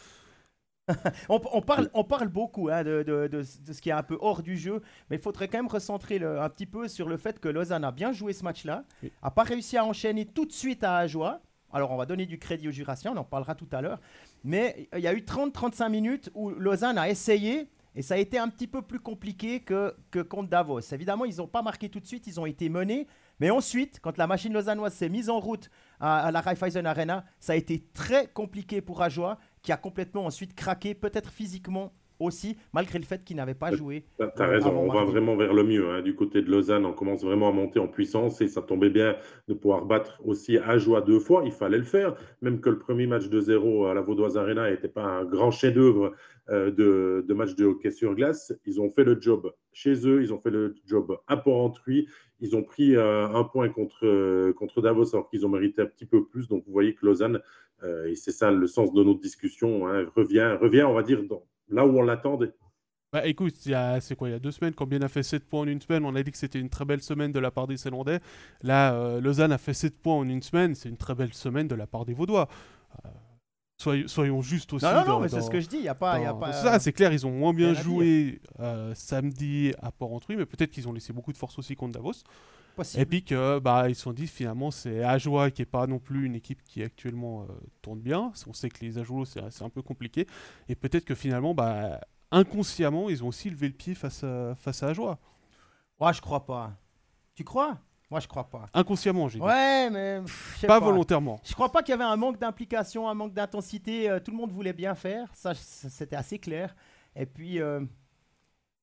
on, parle, on parle beaucoup hein, de, ce qui est un peu hors du jeu, mais il faudrait quand même recentrer un petit peu sur le fait que Lausanne a bien joué ce match-là, n'a pas réussi à enchaîner tout de suite à Ajoie. Alors on va donner du crédit aux Jurassiens, on en parlera tout à l'heure. Mais il y a eu 30-35 minutes où Lausanne a essayé, et ça a été un petit peu plus compliqué que, que contre Davos. Évidemment, ils n'ont pas marqué tout de suite, ils ont été menés. Mais ensuite, quand la machine lausannoise s'est mise en route à, la Raiffeisen Arena, ça a été très compliqué pour Ajoie qui a complètement ensuite craqué, peut-être physiquement aussi, malgré le fait qu'il n'avait pas joué. Tu as raison, on va vraiment vers le mieux. Hein. Du côté de Lausanne, on commence vraiment à monter en puissance et ça tombait bien de pouvoir battre aussi Ajoie deux fois. Il fallait le faire, même que le premier match de 0 à la Vaudoise Arena n'était pas un grand chef-d'œuvre euh, de, match de hockey sur glace. Ils ont fait le job chez eux, ils ont fait le job à Port-Entruy. Ils ont pris euh, un point contre, euh, contre Davos alors qu'ils ont mérité un petit peu plus. Donc vous voyez que Lausanne et c'est ça le sens de notre discussion, hein, revient, revient, on va dire, là où on l'attendait. Bah écoute, c'est quoi, il y a deux semaines, quand bien a fait 7 points en une semaine, on a dit que c'était une très belle semaine de la part des Célandais. Là, euh, Lausanne a fait 7 points en une semaine, c'est une très belle semaine de la part des Vaudois. Soyons, justes aussi. Non, non, non, mais c'est ce que je dis, il n'y a pas. Y a pas ça, c'est clair, ils ont moins bien joué samedi à Port-Entruy, mais peut-être qu'ils ont laissé beaucoup de force aussi contre Davos. Et puis que bah ils se sont dit finalement c'est Ajoie qui est pas non plus une équipe qui actuellement euh, tourne bien. On sait que les Ajoie c'est un peu compliqué. Et peut-être que finalement bah inconsciemment ils ont aussi levé le pied face à face à Ajoie. Moi je crois pas. Tu crois? Moi, je crois pas. Inconsciemment, j'ai dit. Ouais, mais. pas, volontairement. Je crois pas qu'il y avait un manque d'implication, un manque d'intensité. Euh, tout le monde voulait bien faire. Ça, c'était assez clair. Et puis. Euh...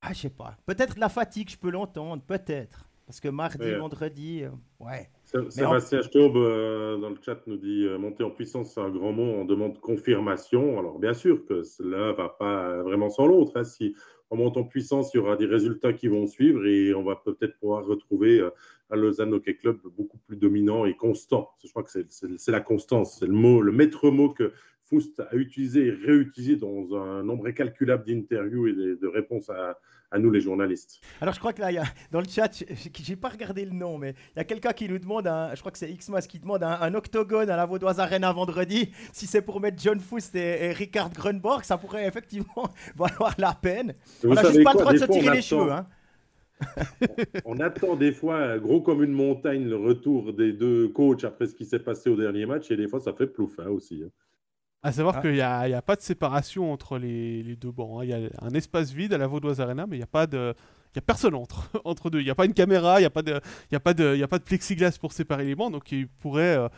Ah, je sais pas. Peut-être la fatigue, je peux l'entendre. Peut-être. Parce que mardi, vendredi, euh, ouais. Sébastien Staub euh, dans le chat nous dit euh, monter en puissance, c'est un grand mot, on demande confirmation. Alors bien sûr que cela va pas vraiment sans l'autre. Hein. Si on monte en puissance, il y aura des résultats qui vont suivre et on va peut-être pouvoir retrouver un Lausanne Hockey Club beaucoup plus dominant et constant. Je crois que c'est la constance, c'est le mot, le maître mot que Foust a utilisé et réutilisé dans un nombre incalculable d'interviews et de, réponses à, nous, les journalistes. Alors, je crois que là, y a, dans le chat, j'ai pas regardé le nom, mais il y a quelqu'un qui nous demande, un, je crois que c'est Xmas qui demande un, octogone à la Vaudoise Arena vendredi. Si c'est pour mettre John Foust et, Ricard Grunborg, ça pourrait effectivement valoir la peine. on n'a juste pas le droit de se tirer les cheveux. Hein on attend des fois, gros comme une montagne, le retour des deux coachs après ce qui s'est passé au dernier match, et des fois ça fait plouf hein, aussi. Hein. À savoir ah. qu'il n'y a, a, pas de séparation entre les, deux bancs. Hein. Il y a un espace vide à la Vaudoise Arena, mais il n'y a pas de. Il a personne entre, entre deux. Il n'y a pas une caméra, il n'y a, pas de, il y a, pas de, il a pas de plexiglas pour séparer les bancs. Donc il pourrait euh,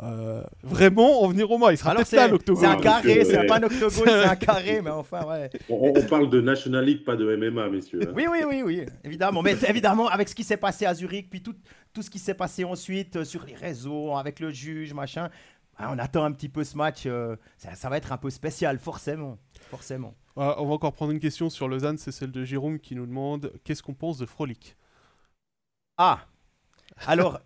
euh, vraiment en venir au moins. Il sera peut-être là l'octogone. C'est un carré, c'est pas un octogone, c'est un carré, mais enfin, ouais. On, parle de National League, pas de MMA, messieurs. Hein. Oui, oui, oui, oui, évidemment. Mais évidemment, avec ce qui s'est passé à Zurich, puis tout, tout ce qui s'est passé ensuite euh, sur les réseaux, avec le juge, machin, ah, on attend un petit peu ce match. Euh, ça, va être un peu spécial, forcément. forcément. on va encore prendre une question sur Lausanne, c'est celle de Jérôme qui nous demande qu'est-ce qu'on pense de Frolic Ah Alors.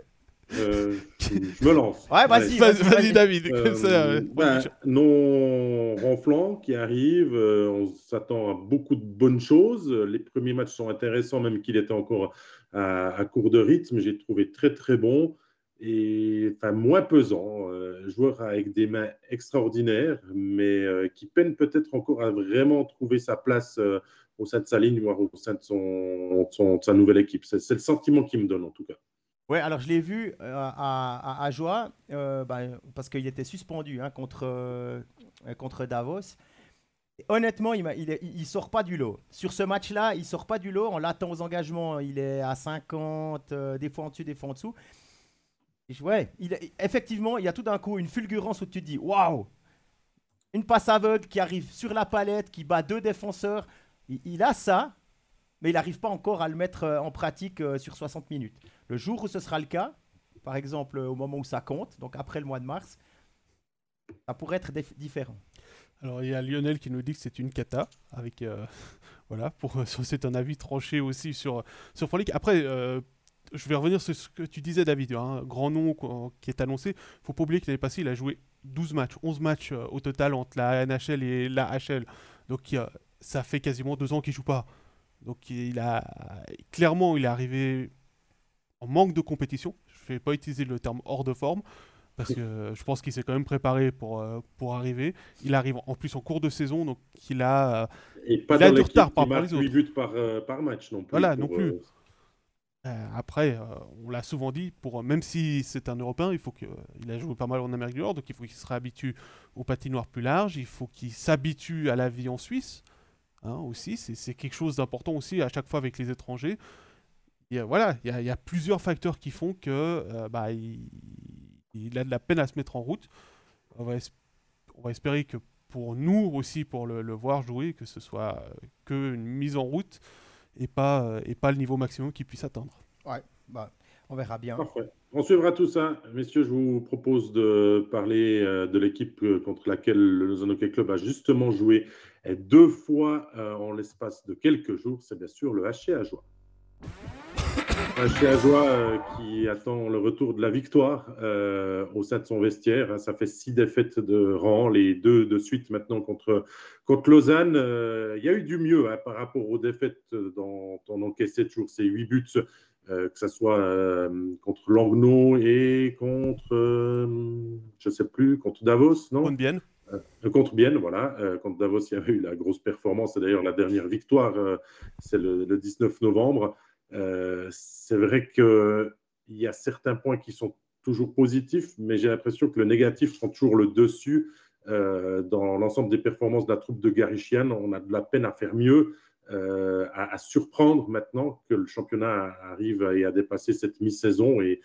Euh, je me lance. Ouais, vas-y, vas-y, David. Euh, ben, non ronflant qui arrive, euh, on s'attend à beaucoup de bonnes choses. Les premiers matchs sont intéressants, même qu'il était encore à, court de rythme. J'ai trouvé très très bon et enfin moins pesant. joueur avec des mains extraordinaires, mais qui peine peut-être encore à vraiment trouver sa place au sein de sa ligne, voire au sein de, son, de sa nouvelle équipe. C'est le sentiment qui me donne en tout cas. Oui, alors je l'ai vu euh, à, à, Joie, euh, bah, parce qu'il était suspendu hein, contre, euh, contre Davos. honnêtement, il, il, il, sort pas du lot. Sur ce match-là, il sort pas du lot. On l'attend aux engagements. Il est à 50, des fois en dessus, des fois en dessous. ouais, il, effectivement, il y a tout d'un coup une fulgurance où tu te dis waouh Une passe aveugle qui arrive sur la palette, qui bat deux défenseurs. il a ça, mais il n'arrive pas encore à le mettre en pratique sur 60 minutes. Le jour où ce sera le cas, par exemple euh, au moment où ça compte, donc après le mois de mars, ça pourrait être différent. Alors il y a Lionel qui nous dit que c'est une cata, avec voilà, pour c'est un avis tranché aussi sur sur Après, je vais revenir sur ce que tu disais David, un hein, grand nom qui est annoncé. Faut pas oublier que l'année passée il a joué 12 matchs, 11 matchs au total entre la NHL et la HL, donc ça fait quasiment deux ans qu'il joue pas. Donc il a clairement il est arrivé en manque de compétition. Je ne vais pas utiliser le terme hors de forme parce que je pense qu'il s'est quand même préparé pour, euh, pour arriver. Il arrive en plus en cours de saison, donc il a, Et pas il a du retard par, rapport aux buts par, euh, par, match non plus. Voilà, non plus. Euh, après, on l'a souvent dit, pour, même si c'est un Européen, il faut qu'il a joué pas mal en Amérique du Nord, donc il faut qu'il se réhabitue aux patinoires plus larges, il faut qu'il s'habitue à la vie en Suisse. Hein, aussi. C'est quelque chose d'important aussi à chaque fois avec les étrangers. Voilà, il y, a plusieurs facteurs qui font que euh, bah, il, a de la peine à se mettre en route. On va, on va espérer que pour nous aussi, pour le, voir jouer, que ce soit qu'une mise en route et pas, euh, et pas le niveau maximum qu'il puisse atteindre. Ouais, bah, on verra bien. Parfait. On suivra tout ça. Messieurs, je vous propose de parler euh, de l'équipe contre laquelle le Lausanne Club a justement joué deux fois euh, en l'espace de quelques jours, c'est bien sûr le HC à Joie. À Joie euh, qui attend le retour de la victoire euh, au sein de son vestiaire. Hein. ça fait six défaites de rang, les deux de suite maintenant contre, contre Lausanne. il y a eu du mieux hein, par rapport aux défaites dont on encaissait toujours ces huit buts. que ce soit contre Langnau et contre, je ne sais plus, contre Davos, non? Bien. Euh, contre Bienne, voilà. Euh, contre Davos, il y avait eu la grosse performance. Et d'ailleurs, la dernière victoire, euh, c'est le, 19 novembre. C'est vrai qu'il y a certains points qui sont toujours positifs, mais j'ai l'impression que le négatif prend toujours le dessus. dans l'ensemble des performances de la troupe de Garichian, on a de la peine à faire mieux, à, à, surprendre maintenant que le championnat arrive et a dépassé cette mi-saison. Et,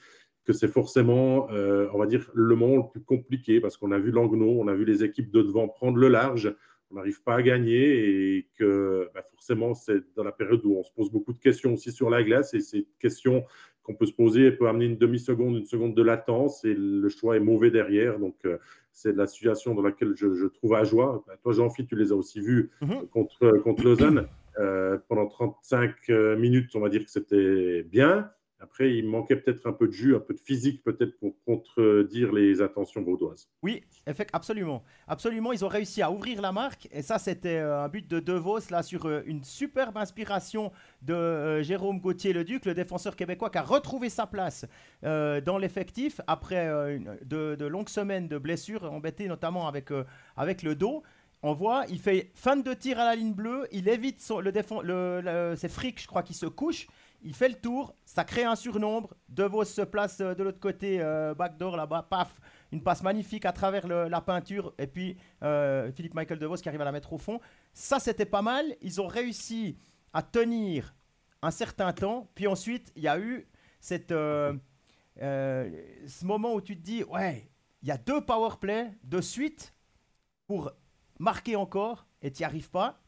que c'est forcément, euh, on va dire, le moment le plus compliqué parce qu'on a vu Langnau, on a vu les équipes de devant prendre le large, on n'arrive pas à gagner et que bah, forcément, c'est dans la période où on se pose beaucoup de questions aussi sur la glace et ces questions qu'on peut se poser peut amener une demi-seconde, une seconde de latence et le choix est mauvais derrière. Donc, euh, c'est la situation dans laquelle je, trouve à joie. Bah, toi, Jean-Philippe, tu les as aussi vus mhm. contre, contre Lausanne. Euh, pendant 35 minutes, on va dire que c'était bien. Après, il manquait peut-être un peu de jus, un peu de physique, peut-être pour contredire les attentions vaudoises. Oui, absolument. Absolument, ils ont réussi à ouvrir la marque. Et ça, c'était euh, un but de De Vos, là, sur euh, une superbe inspiration de euh, Jérôme Gauthier-Leduc, le défenseur québécois, qui a retrouvé sa place dans l'effectif après de, longues semaines de blessures, embêtées notamment avec, avec le dos. On voit, il fait fin de tir à la ligne bleue, il évite son, le, c'est Frick, je crois, qui se couche il fait le tour, ça crée un surnombre. De Vos se place euh, de l'autre côté, euh, backdoor là-bas, paf, une passe magnifique à travers la peinture. Et puis euh, Philippe Michael De Vos qui arrive à la mettre au fond. Ça, c'était pas mal. Ils ont réussi à tenir un certain temps. Puis ensuite, il y a eu ce moment où tu te dis, ouais, il y a deux power play de suite pour marquer encore et tu n'y arrives pas.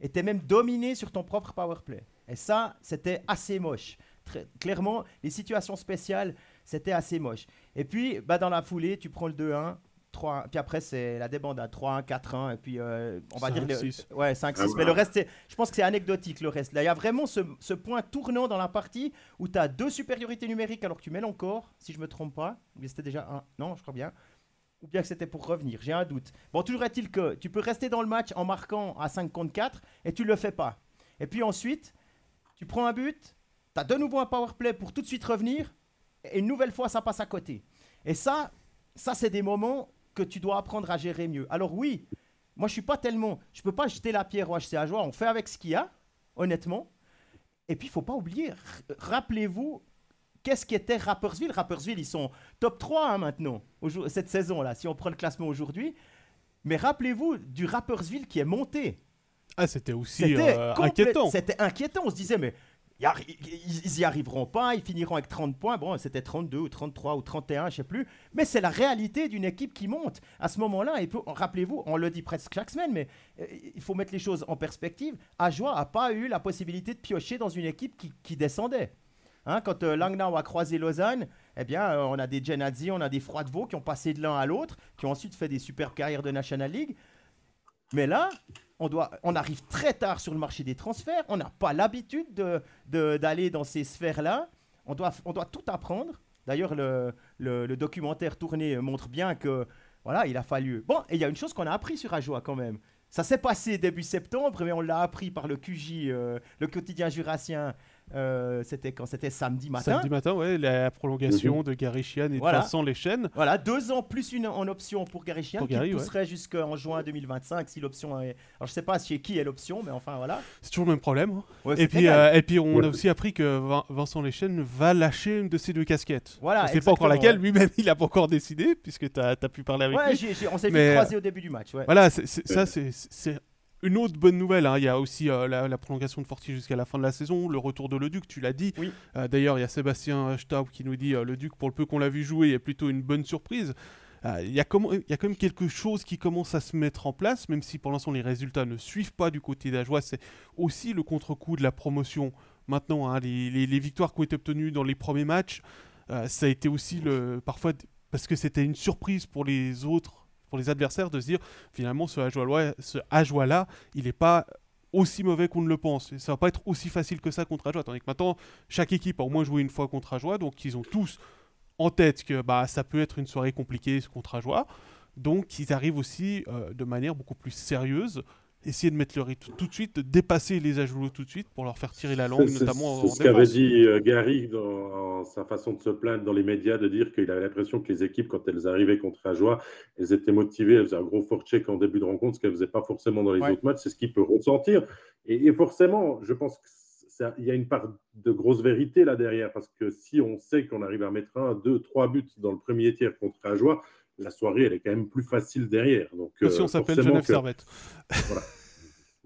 Et tu es même dominé sur ton propre power play. Et ça, c'était assez moche. Très, clairement, les situations spéciales, c'était assez moche. Et puis, bah, dans la foulée, tu prends le 2-1. 3, puis après, c'est la débandade 3-1, 4-1, et puis euh, on va dire. Le, ouais, 5-6. Ah mais le reste, je pense que c'est anecdotique le reste. Là, il y a vraiment ce, ce, point tournant dans la partie où tu as deux supériorités numériques alors que tu mets encore, si je me trompe pas. C'était déjà un. Non, je crois bien. Ou bien que c'était pour revenir, j'ai un doute. Bon, toujours est-il que tu peux rester dans le match en marquant à 5 contre 4 et tu le fais pas. Et puis ensuite, tu prends un but, tu as de nouveau un power play pour tout de suite revenir, et une nouvelle fois, ça passe à côté. Et ça, ça c'est des moments que tu dois apprendre à gérer mieux. Alors oui, moi je suis pas tellement, je peux pas jeter la pierre au HCA Joie, on fait avec ce qu'il y a, honnêtement. Et puis il faut pas oublier, rappelez-vous qu'est-ce qu'était Rappersville Rappersville, ils sont top 3 hein, maintenant, cette saison-là, si on prend le classement aujourd'hui. Mais rappelez-vous du Rappersville qui est monté. Ah, c'était aussi euh, inquiétant. C'était inquiétant. On se disait, mais ils y arriveront pas, ils finiront avec 30 points. Bon, c'était 32 ou 33 ou 31, je sais plus. Mais c'est la réalité d'une équipe qui monte. À ce moment-là, et rappelez-vous, on le dit presque chaque semaine, mais euh, il faut mettre les choses en perspective. Ajoie n'a pas eu la possibilité de piocher dans une équipe qui, descendait. Hein, quand euh, Langnau a croisé Lausanne, eh bien, on a des Genadzi, on a des Froidevaux qui ont passé de l'un à l'autre, qui ont ensuite fait des superbes carrières de National League. Mais là, on, doit, on arrive très tard sur le marché des transferts, on n'a pas l'habitude d'aller dans ces sphères-là, on doit, on doit tout apprendre. D'ailleurs, le, documentaire tourné montre bien que voilà, il a fallu. Bon, et il y a une chose qu'on a appris sur Ajoa quand même. Ça s'est passé début septembre, mais on l'a appris par le QJ, euh, le quotidien jurassien, euh, c'était quand c'était samedi matin. Samedi matin, ouais, la prolongation de Gary Chian et voilà. de les chaînes. Voilà, deux ans plus une en option pour Gary Chian, qui pousserait jusqu'en juin 2025 si l'option est. Alors je sais pas chez qui est l'option, mais enfin voilà. C'est toujours le même problème. Hein. et, puis, euh, et puis on a aussi appris que Vincent Leschen va lâcher une de ses deux casquettes. Voilà. Sait pas encore laquelle, lui-même il a pas encore décidé, puisque tu as, pu parler avec lui. Ouais, on s'est vu croiser au début du match. Voilà, ça c'est une autre bonne nouvelle, hein, il y a aussi euh, la, prolongation de Forti jusqu'à la fin de la saison, le retour de Le Duc, tu l'as dit. Euh, d'ailleurs, il y a Sébastien Staub qui nous dit euh, Le Duc, pour le peu qu'on l'a vu jouer, est plutôt une bonne surprise. Il y, a quand même quelque chose qui commence à se mettre en place, même si pour l'instant les résultats ne suivent pas du côté d'Ajoie. C'est aussi le contre-coup de la promotion. Maintenant, hein, les, victoires qui ont été obtenues dans les premiers matchs, ça a été aussi le, parfois parce que c'était une surprise pour les autres pour les adversaires de se dire finalement ce Ajoie-là, il n'est pas aussi mauvais qu'on ne le pense. Et ça va pas être aussi facile que ça contre Ajoie. Tandis que maintenant, chaque équipe a au moins joué une fois contre Ajoie, donc ils ont tous en tête que bah, ça peut être une soirée compliquée contre Ajoie. Donc ils arrivent aussi euh, de manière beaucoup plus sérieuse essayer de mettre le rythme tout de suite, de dépasser les Ajoulots tout de suite pour leur faire tirer la langue, notamment C'est ce qu'avait dit euh, Gary dans sa façon de se plaindre dans les médias, de dire qu'il avait l'impression que les équipes, quand elles arrivaient contre Ajoie, elles étaient motivées, elles faisaient un gros forecheck en début de rencontre, ce qu'elles ne faisaient pas forcément dans les autres matchs. C'est ce qu'il peut ressentir. Et, forcément, je pense qu'il y a une part de grosse vérité là derrière, parce que si on sait qu'on arrive à mettre un, deux, trois buts dans le premier tiers contre Ajoie, la soirée, elle est quand même plus facile derrière. Donc, si on euh, s'appelle Genève Servette. Voilà.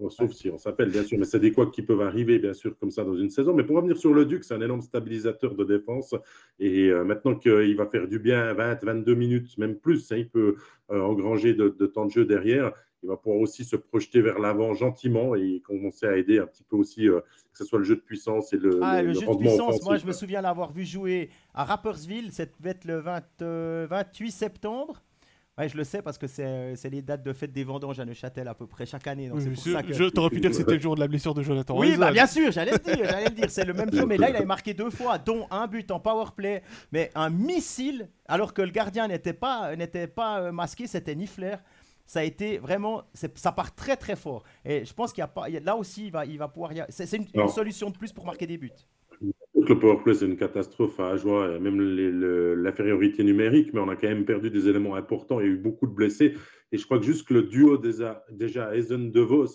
sauf si on s'appelle, bien sûr, mais c'est des quoi qui peuvent arriver, bien sûr, comme ça dans une saison. Mais pour revenir sur le Duc, c'est un énorme stabilisateur de défense. Et euh, maintenant qu'il va faire du bien 20, 22 minutes, même plus, hein, il peut euh, engranger de, temps de jeu derrière. Il va pouvoir aussi se projeter vers l'avant gentiment et commencer à aider un petit peu aussi, que ce soit le jeu de puissance et le, ah, le, jeu de puissance. Moi, je me souviens l'avoir vu jouer à Rappersville, cette devait être le 28 septembre Ouais, je le sais parce que c'est les dates de fête des vendanges à Neuchâtel à peu près chaque année. Donc Oui, c'est pour ça que- je t'aurais pu dire que c'était le jour de la blessure de Jonathan. Oui, bah bien sûr, j'allais le dire, j'allais le dire, c'est le même jour, mais là il avait marqué deux fois, dont un but en power play, mais un missile, alors que le gardien n'était pas, n'était pas euh, masqué, c'était Nifler. Ça a été vraiment, ça part très très fort. Et je pense qu'il y a pas, là aussi il va, il va pouvoir, c'est une, solution de plus pour marquer des buts. Le powerplay, c'est une catastrophe à Ajoie, même les- le- l'infériorité numérique, mais on a quand même perdu des éléments importants. Il y a eu beaucoup de blessés. Et je crois que juste que le duo déjà, déjà Eisen De Vos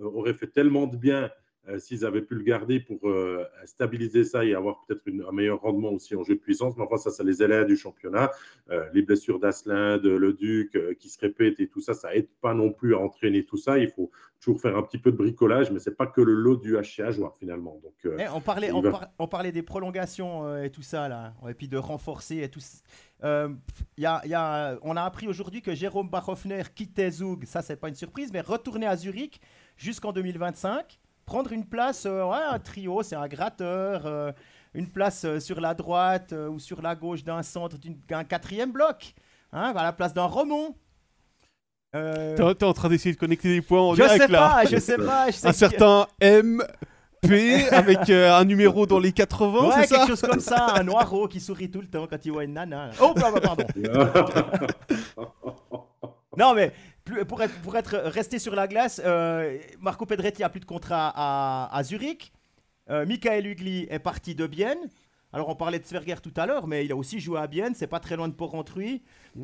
euh, aurait fait tellement de bien euh, s'ils avaient pu le garder pour euh, stabiliser ça et avoir peut-être un meilleur rendement aussi en jeu de puissance. Mais enfin, ça, ça les aléas du championnat. Euh, les blessures d'Asselin, de Leduc euh, qui se répètent et tout ça, ça aide pas non plus à entraîner tout ça. Il faut toujours faire un petit peu de bricolage, mais c'est pas que le lot du HC Ajoie finalement. Donc, Eh, on, parlait, on, va- par- on parlait des prolongations et tout ça, là, et puis de renforcer et tout. Euh, y a, y a- on a appris aujourd'hui que Jérôme Bachhoffner quittait Zug, ça c'est pas une surprise, mais retourner à Zurich jusqu'en 2025, prendre une place, euh, ouais, un trio, c'est un gratteur, euh, une place euh, sur la droite euh, ou sur la gauche d'un centre, d'un quatrième bloc, hein, à la place d'un Romont. Euh, T'es en train d'essayer de connecter des points en je direct sais là. pas, je sais pas. Je sais Un que- certain MP avec euh, un numéro dans les 80, Ouais, c'est ça quelque chose comme ça, un noiro qui sourit tout le temps quand il voit une nana. Oh, pardon. Non, mais pour être, resté sur la glace, euh, Marco Pedretti a plus de contrat à, à Zurich. Euh, Michael Hugli est parti de Bienne. Alors, on parlait de Sverger tout à l'heure, mais il a aussi joué à Bienne. C'est pas très loin de Port-Rentruy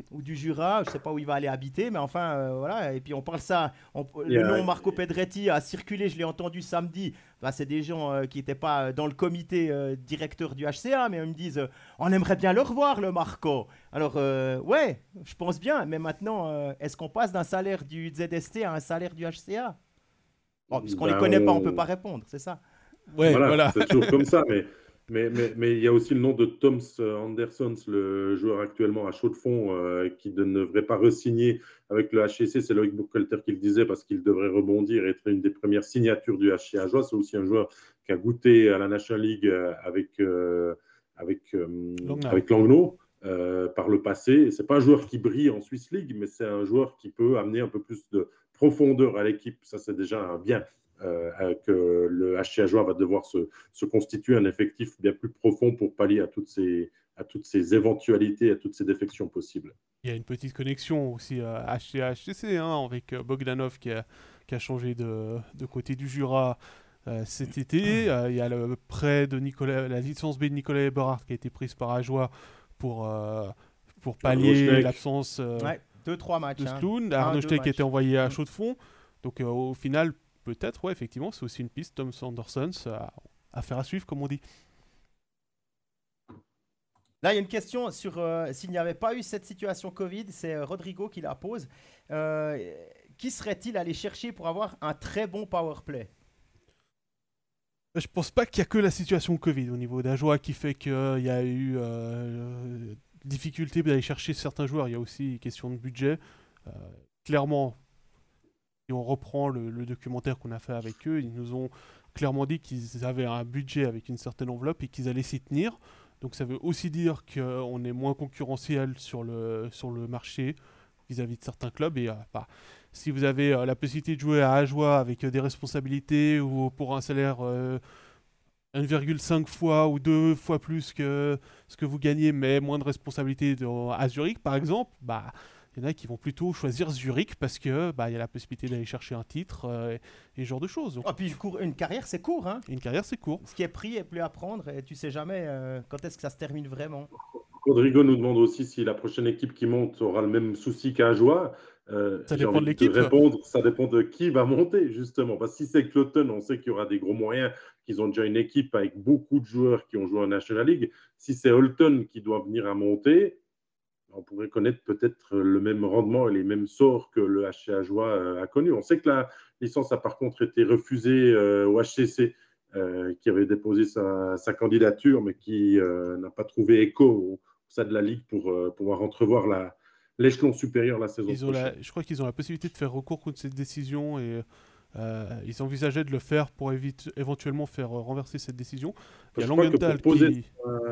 ou du Jura. Je sais pas où il va aller habiter, mais enfin, euh, voilà. Et puis, on parle ça. on- le nom Marco Pedretti a circulé. Je l'ai entendu samedi. Bah, c'est des gens euh, qui n'étaient pas dans le comité euh, directeur du HCA, mais ils me disent euh, on aimerait bien le revoir, le Marco. Alors, euh, ouais, je pense bien, mais maintenant, euh, est-ce qu'on passe d'un salaire du ZST à un salaire du HCA Bon, Puisqu'on ne Ben, les connaît pas, on on- peut pas répondre, c'est ça? Ouais, voilà, voilà. c'est toujours comme ça, mais mais mais mais il y a aussi le nom de Toms Andersons, le joueur actuellement à chaud de fond, euh, qui ne devrait pas re-signer avec le HCC. C'est Loïc Buchalter qui le disait parce qu'il devrait rebondir et être une des premières signatures du HC Ajoie. C'est aussi un joueur qui a goûté à la National League euh, avec euh, avec euh, Langnau. avec Langnau. euh, par le passé, c'est pas un joueur qui brille en Swiss League, mais c'est un joueur qui peut amener un peu plus de profondeur à l'équipe. Ça, c'est déjà un bien euh, euh, que le HC Ajoie va devoir se, se constituer un effectif bien plus profond pour pallier à toutes ces, à toutes ces éventualités, à toutes ces défections possibles. Il y a une petite connexion aussi euh, HC-HCC hein, avec euh, Bogdanov qui a, qui a changé de, de côté du Jura euh, cet été. Euh, il y a le prêt de Nicolas, la licence B de Nicolas Eberhardt qui a été prise par Ajoie pour, euh, pour pallier l'absence euh, Ouais, deux, trois matchs. de hein. Sloan. Un, Arnaud qui a été envoyé à Mm. chaud de fond. Donc euh, au final, peut-être, ouais, effectivement, c'est aussi une piste, Tom Sanderson, à, à faire à suivre, comme on dit. Là, il y a une question sur euh, s'il n'y avait pas eu cette situation Covid, c'est euh, Rodrigo qui la pose. Euh, qui serait-il allé chercher pour avoir un très bon power play? Je pense pas qu'il y a que la situation Covid au niveau d'Ajoie qui fait qu'il y a eu euh, difficulté d'aller chercher certains joueurs. Il y a aussi question de budget. Euh, clairement, on reprend le, documentaire qu'on a fait avec eux, ils nous ont clairement dit qu'ils avaient un budget avec une certaine enveloppe et qu'ils allaient s'y tenir. Donc ça veut aussi dire qu'on est moins concurrentiel sur le, sur le marché vis-à-vis de certains clubs. Et euh, bah, si vous avez euh, la possibilité de jouer à Ajoie avec euh, des responsabilités ou pour un salaire euh, 1,5 fois ou deux fois plus que ce que vous gagnez, mais moins de responsabilités à Zurich, par exemple, bah il y en a qui vont plutôt choisir Zurich parce que bah il y a la possibilité d'aller chercher un titre euh, et, ce genre de choses. Donc, Oh, puis une carrière, c'est court. Hein une carrière, c'est court. Ce qui est pris est plus à prendre et tu sais jamais euh, quand est-ce que ça se termine vraiment. Rodrigo nous demande aussi si la prochaine équipe qui monte aura le même souci qu'Ajoie. Euh, Ça dépend de l'équipe. répondre, ça dépend de qui va monter, justement. Parce que si c'est Cloton, on sait qu'il y aura des gros moyens, qu'ils ont déjà une équipe avec beaucoup de joueurs qui ont joué en National League. Si c'est Holton qui doit venir à monter, on pourrait connaître peut-être le même rendement et les mêmes sorts que le HC Ajoie euh, a connu. On sait que la licence a par contre été refusée euh, au HCC, euh, qui avait déposé sa, sa candidature, mais qui n'a pas trouvé écho au, sein de la Ligue pour pouvoir entrevoir la, l'échelon supérieur la saison Ils ont la- prochaine. je crois qu'ils ont la possibilité de faire recours contre cette décision et ils envisageaient de le faire pour éviter, éventuellement faire renverser cette décision. Il y a je crois que pour poser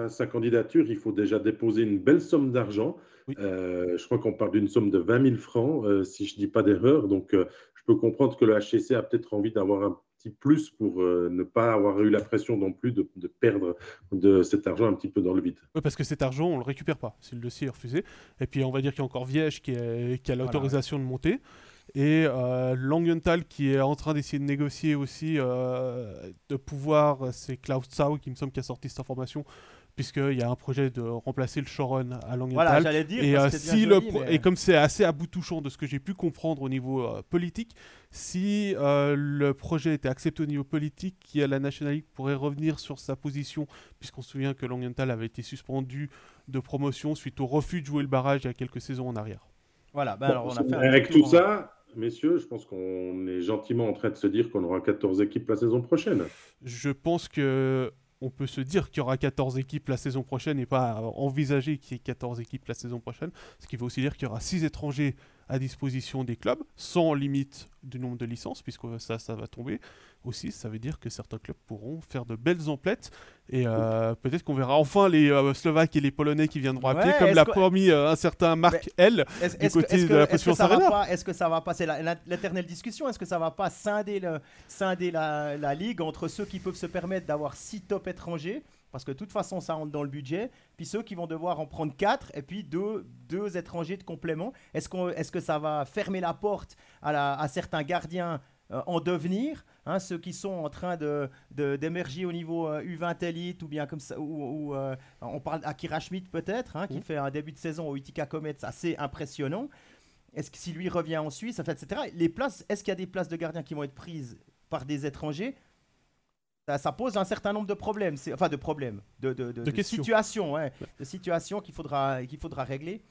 sa candidature, il faut déjà déposer une belle somme d'argent. je crois qu'on parle d'une somme de 20 000 francs, si je ne dis pas d'erreur. Donc, je peux comprendre que le HCC a peut-être envie d'avoir un petit plus pour euh, ne pas avoir eu la pression non plus de, perdre de cet argent un petit peu dans le vide. Oui, parce que cet argent, on ne le récupère pas si le dossier est refusé. Et puis, on va dire qu'il y a encore Viège qui, qui a l'autorisation de monter. Et euh, Langenthal qui est en train d'essayer de négocier aussi euh, de pouvoir, c'est Klaus Zau qui me semble qui a sorti cette information, puisqu'il y a un projet de remplacer le Shoron à Langenthal. Voilà, j'allais dire. Et, euh, si le et comme c'est assez à bout touchant de ce que j'ai pu comprendre au niveau euh, politique, si euh, le projet était accepté au niveau politique, la National League pourrait revenir sur sa position, puisqu'on se souvient que Langenthal avait été suspendu de promotion suite au refus de jouer le barrage il y a quelques saisons en arrière. Voilà, bah alors on a fait avec tout ça, messieurs, je pense qu'on est gentiment en train de se dire qu'on aura 14 équipes la saison prochaine. Je pense que on peut se dire qu'il y aura 14 équipes la saison prochaine et pas envisager qu'il y ait 14 équipes la saison prochaine. Ce qui veut aussi dire qu'il y aura 6 étrangers à disposition des clubs, sans limite du nombre de licences, puisque ça, ça va tomber aussi. Ça veut dire que certains clubs pourront faire de belles emplettes. Et euh, peut-être qu'on verra enfin les euh, Slovaques et les Polonais qui viendront appeler, comme l'a promis euh, un certain Marc L du côté de la Est-ce que ça va passer l'éternelle discussion? Est-ce que ça va pas scinder, le, scinder la, la ligue entre ceux qui peuvent se permettre d'avoir 6 top étrangers parce que de toute façon, ça rentre dans le budget. Puis ceux qui vont devoir en prendre quatre, et puis deux, deux étrangers de complément. Est-ce qu'on, est que ça va fermer la porte à, à certains gardiens euh, en devenir hein, ceux qui sont en train de, d'émerger au niveau U20 euh, Elite ou bien comme ça, ou, euh, on parle Akira Schmidt peut-être, hein, qui fait un début de saison au Utica Comets assez impressionnant. Est-ce que si lui revient en Suisse, etc. Les places, est-ce qu'il y a des places de gardiens qui vont être prises par des étrangers? Ça, pose un certain nombre de problèmes, enfin de problèmes, de, de, de, situations, de situations qu'il faudra, qu'il faudra régler.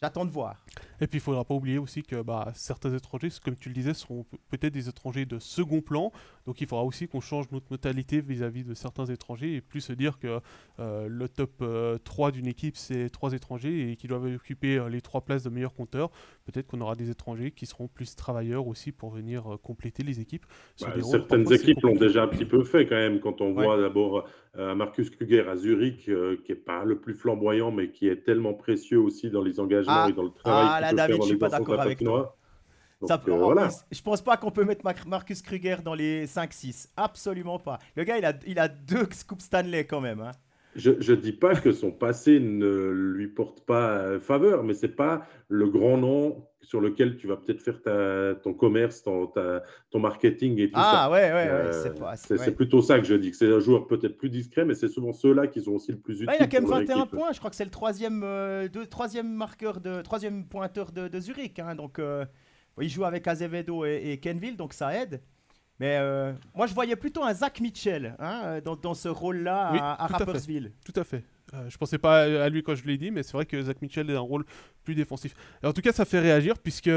J'attends de voir. Et puis il ne faudra pas oublier aussi que bah, certains étrangers, comme tu le disais, seront peut-être des étrangers de second plan. Donc il faudra aussi qu'on change notre mentalité vis-à-vis de certains étrangers et plus se dire que euh, le top 3 euh, d'une équipe, c'est trois étrangers et qu'ils doivent occuper euh, les trois places de meilleurs compteurs. Peut-être qu'on aura des étrangers qui seront plus travailleurs aussi pour venir compléter les équipes. Bah, certaines équipes l'ont déjà un petit peu fait quand même. Quand on voit d'abord Marcus Kruger à Zurich, qui n'est pas le plus flamboyant, mais qui est tellement précieux aussi dans les engagements ah, et dans le travail. Ah là, David, je suis pas d'accord avec toi. Ça, euh, voilà. Je pense pas qu'on peut mettre Marcus Kruger dans les 5-6. Absolument pas. Le gars, il a, il a deux Scoop Stanley quand même. Hein. Je ne dis pas que son passé ne lui porte pas euh, faveur, mais c'est pas le grand nom sur lequel tu vas peut-être faire ta, ton commerce, ton, ton marketing et tout ah, ça. Ah ouais, ouais, c'est plutôt ça que je dis, que c'est un joueur peut-être plus discret, mais c'est souvent ceux-là qui sont aussi le plus utiles. il a quand même 21 points, je crois que c'est le troisième, euh, troisième marqueur, de, troisième pointeur de, de Zurich. Hein, donc, euh, il joue avec Azevedo et, Kenville, donc ça aide. Mais euh, moi, je voyais plutôt un Zach Mitchell hein, dans, dans, ce rôle-là à, à Rappersville. Tout à fait. Euh, je pensais pas à lui quand je l'ai dit, mais c'est vrai que Zach Mitchell est un rôle plus défensif. en tout cas, ça fait réagir puisque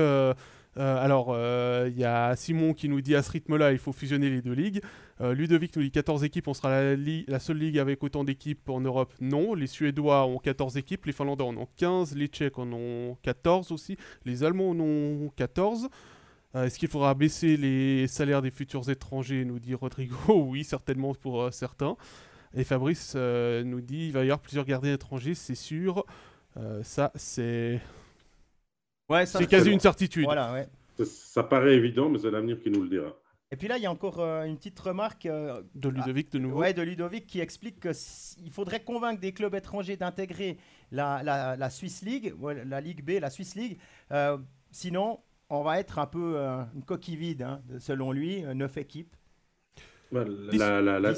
euh, alors il y a Simon qui nous dit à ce rythme-là, il faut fusionner les deux ligues. Ludovic nous dit 14 équipes, on sera la, seule ligue avec autant d'équipes en Europe? Non, les Suédois ont 14 équipes, les Finlandais en ont 15, les Tchèques en ont 14 aussi, les Allemands en ont 14. Euh, est-ce qu'il faudra baisser les salaires des futurs étrangers nous dit Rodrigo? oui, certainement pour euh, certains. Et Fabrice euh, nous dit il va y avoir plusieurs gardiens étrangers, c'est sûr. ça, c'est. Ouais, c'est quasi une certitude. Voilà, ouais. ça, paraît évident, mais c'est l'avenir qui nous le dira. Et puis là, il y a encore une petite remarque de Ludovic de nouveau. Ouais, de Ludovic qui explique qu'il faudrait convaincre des clubs étrangers d'intégrer la, la, la, Swiss League, la Ligue B, la Swiss League. sinon, on va être un peu euh, une coquille vide, hein, selon lui, euh, neuf équipes. La,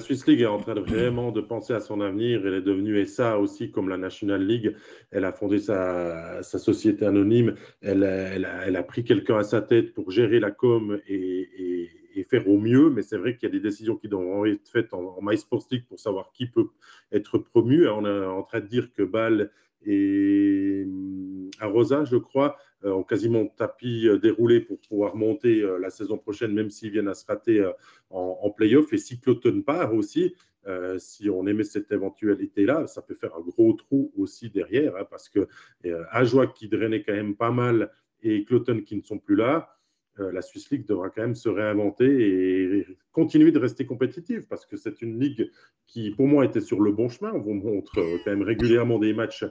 Swiss League est en train de vraiment de penser à son avenir. Elle est devenue ça aussi comme la National League. Elle a fondé sa, société anonyme. Elle, a, pris quelqu'un à sa tête pour gérer la com et, faire au mieux. Mais c'est vrai qu'il y a des décisions qui devront être faites en, en MySports League pour savoir qui peut être promu. On est en train de dire que Bâle et à Rosa, je crois, euh, ont quasiment tapis euh, déroulé pour pouvoir monter euh, la saison prochaine, même s'ils viennent à se rater en, en playoff. Et si Cloton part aussi, si on aimait cette éventualité-là, ça peut faire un gros trou aussi derrière, hein, parce que Ajoie qui drainait quand même pas mal et Cloton qui ne sont plus là, euh, la Swiss League devra quand même se réinventer et continuer de rester compétitive parce que c'est une ligue qui, pour moi, était sur le bon chemin. On vous montre euh, quand même régulièrement des matchs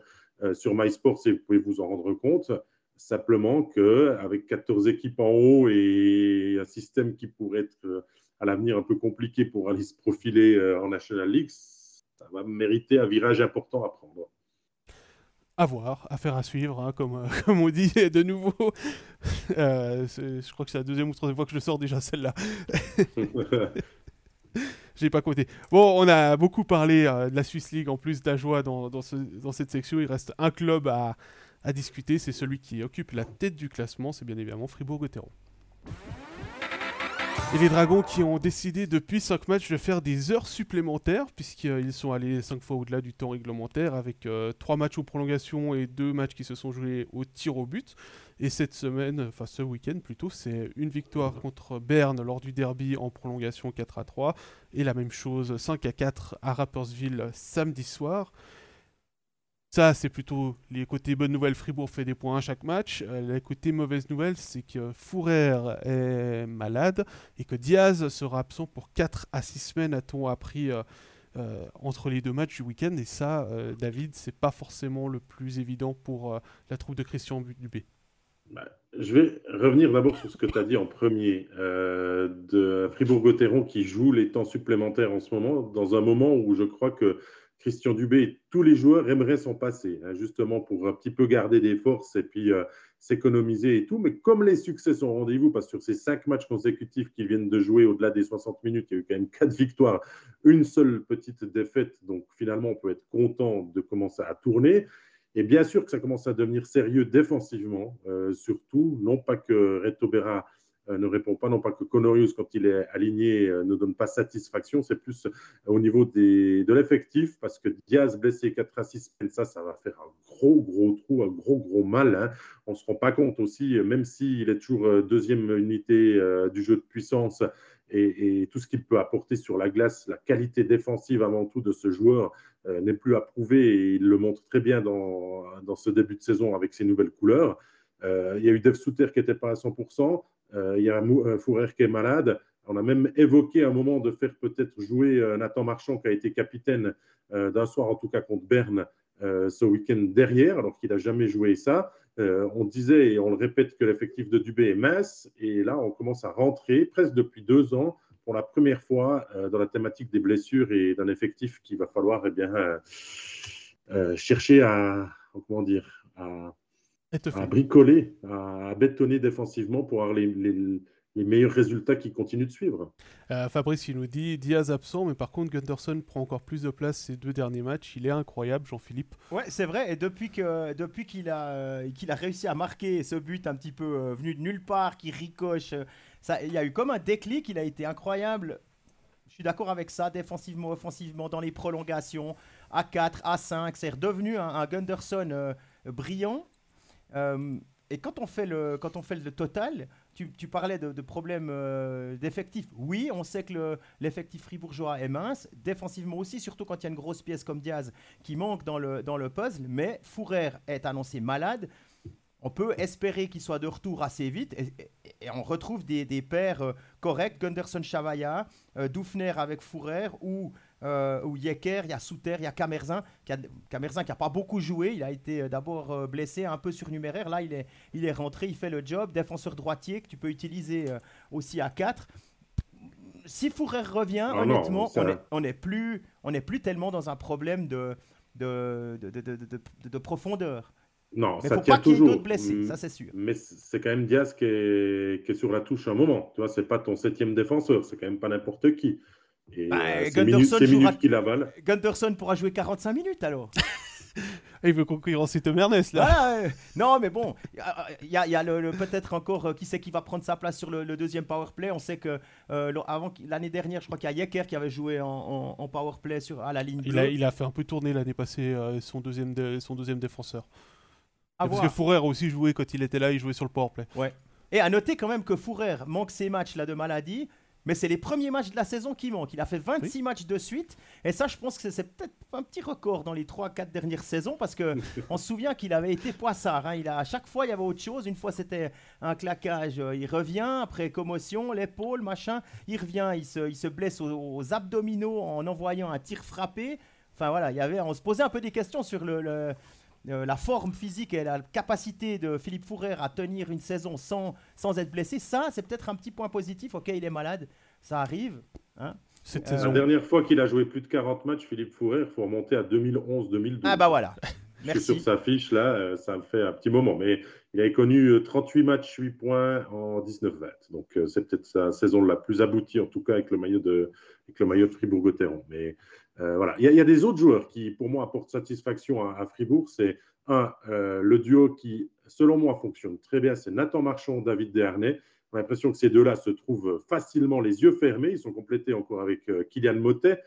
euh, sur MySports et vous pouvez vous en rendre compte. Simplement qu'avec 14 équipes en haut et un système qui pourrait être à l'avenir un peu compliqué pour aller se profiler en National League, ça va mériter un virage important à prendre à voir, affaire à suivre, hein, comme, euh, comme on dit de nouveau. Euh, je crois que c'est la deuxième ou troisième fois que je sors déjà celle-là. J'ai pas compté. Bon, on a beaucoup parlé euh, de la Swiss League en plus d'Ajoie dans, dans, dans, cette section. Il reste un club à, à discuter, c'est celui qui occupe la tête du classement, c'est bien évidemment Fribourg-Gotteron. Et les Dragons qui ont décidé depuis 5 matchs de faire des heures supplémentaires, puisqu'ils sont allés 5 fois au-delà du temps réglementaire, avec 3 euh, matchs aux prolongation et 2 matchs qui se sont joués au tir au but. Et cette semaine, enfin ce week-end plutôt, c'est une victoire contre Berne lors du derby en prolongation 4 à 3, et la même chose 5 à 4 à Rappersville samedi soir. Ça, c'est plutôt les côtés bonnes nouvelles. Fribourg fait des points à chaque match. Euh, les côtés mauvaises nouvelles, c'est que Fourer est malade et que Diaz sera absent pour 4 à 6 semaines, a-t-on appris euh, euh, entre les deux matchs du week-end. Et ça, David, c'est pas forcément le plus évident pour la troupe de Christian Dubé. Bah, je vais revenir d'abord sur ce que tu as dit en premier, de Fribourg-Gotteron qui joue les temps supplémentaires en ce moment, dans un moment où je crois que Christian Dubé tous les joueurs aimeraient s'en passer, hein, justement pour un petit peu garder des forces et puis euh, s'économiser et tout. Mais comme les succès sont rendez-vous, parce que sur ces cinq matchs consécutifs qu'ils viennent de jouer au-delà des 60 minutes, il y a eu quand même quatre victoires, une seule petite défaite. Donc finalement, on peut être content de commencer à tourner. Et bien sûr que ça commence à devenir sérieux défensivement, euh, surtout. Non pas que Reto Berra ne répond pas, non pas que Conorius, quand il est aligné, euh, ne donne pas satisfaction, c'est plus euh, au niveau des, de l'effectif, parce que Diaz blessé 4 à 6 ça, ça va faire un gros, gros trou, un gros, gros mal. Hein. On ne se rend pas compte aussi, même s'il est toujours deuxième unité du jeu de puissance, et, tout ce qu'il peut apporter sur la glace, la qualité défensive avant tout de ce joueur n'est plus à prouver et il le montre très bien dans, dans ce début de saison avec ses nouvelles couleurs. il y a eu Dev Souter qui n'était pas à 100%. Euh, il y a Fourer qui est malade. On a même évoqué un moment de faire peut-être jouer euh, Nathan Marchand, qui a été capitaine euh, d'un soir, en tout cas contre Berne, ce week-end derrière, alors qu'il n'a jamais joué ça. on disait et on le répète que l'effectif de Dubé est mince. Et là, on commence à rentrer, presque depuis deux ans, pour la première fois, dans la thématique des blessures et d'un effectif qu'il va falloir eh bien, chercher à, comment dire, à à bricoler, à, bétonner défensivement pour avoir les, meilleurs résultats qui continuent de suivre. Euh, Fabrice, il nous dit Diaz absent, mais par contre, Gunderson prend encore plus de place ces deux derniers matchs. Il est incroyable, Jean-Philippe. Ouais, c'est vrai. Et depuis qu'il depuis qu'il a, euh, qu'il a réussi à marquer ce but un petit peu euh, venu de nulle part, qui ricoche, ça, il y a eu comme un déclic. Il a été incroyable. Je suis d'accord avec ça, défensivement, offensivement, dans les prolongations, à 4, à 5. C'est redevenu un, un Gunderson brillant. Euh, et quand on fait le, quand on fait le total, tu, parlais de, problèmes euh, d'effectifs. Oui, on sait que l'effectif fribourgeois est mince, défensivement aussi, surtout quand il y a une grosse pièce comme Diaz qui manque dans le, dans le puzzle. Mais Fourer est annoncé malade. On peut espérer qu'il soit de retour assez vite et, on retrouve des, des paires euh, corrects. Gunderson Chavaya, Doufner avec Fourer ou euh, où il y a Souter, il y a Camerzin, qui a, Camerzin qui n'a pas beaucoup joué, il a été euh, d'abord euh, blessé, un peu surnuméraire, là il est, il est rentré, il fait le job, défenseur droitier que tu peux utiliser aussi à 4. Si Fourer revient, ah honnêtement, on n'est plus, on plus tellement dans un problème de, de, de, de, de profondeur. Non, mais ça faut pas qu'il y ait d'autres blessés, ça c'est sûr. Mais c'est quand même Diaz qui est, qui est, sur la touche un moment. Tu vois, c'est pas ton septième défenseur, c'est quand même pas n'importe qui. Et bah, euh, Gunderson, Gunderson pourra jouer 45 minutes alors. Il veut concurrencer Tom Ernest là. non, mais bon, il y a, le, peut-être encore euh, qui sait qui va prendre sa place sur le, deuxième power play. On sait que euh, avant l'année dernière, je crois qu'il y a Yecker qui avait joué en, power play sur à la ligne. Il a, il a, fait un peu tourner l'année passée son deuxième son deuxième défenseur. Parce que Fourer a aussi joué quand il était là, il jouait sur le power play. Ouais. Et à noter quand même que Fourer manque ses matchs là de maladie mais c'est les premiers matchs de la saison qui manquent. Il a fait 26 matchs de suite, et ça, je pense que c'est peut-être un petit record dans les 3-4 dernières saisons, parce que on se souvient qu'il avait été poissard. Hein. Il a, à chaque fois, il y avait autre chose. Une fois, c'était un claquage, euh, il revient, après commotion, l'épaule, machin, il revient, il se, il se blesse aux, abdominaux en envoyant un tir frappé. Enfin voilà, il y avait, on se posait un peu des questions sur le euh, la forme physique et la capacité de Philippe Fourrer à tenir une saison sans, sans être blessé, ça, c'est peut-être un petit point positif. Ok, il est malade, ça arrive. Hein. Cette euh, La dernière fois qu'il a joué plus de 40 matchs, Philippe Fourrer, il faut remonter à 2011-2012. Ah bah voilà. Je suis sur sa fiche, là, euh, ça me fait un petit moment. Mais il avait connu 38 matchs, 8 points en 19-20. Donc c'est peut-être sa saison la plus aboutie, en tout cas avec le maillot de, avec le maillot de Fribourg-Gotteron. Mais euh, voilà. Il y, a des autres joueurs qui, pour moi, apportent satisfaction à, Fribourg. C'est un, euh, le duo qui, selon moi, fonctionne très bien. C'est Nathan Marchand, David Dernay. On a l'impression que ces deux-là se trouvent facilement les yeux fermés. Ils sont complétés encore avec euh, Kylian Motet,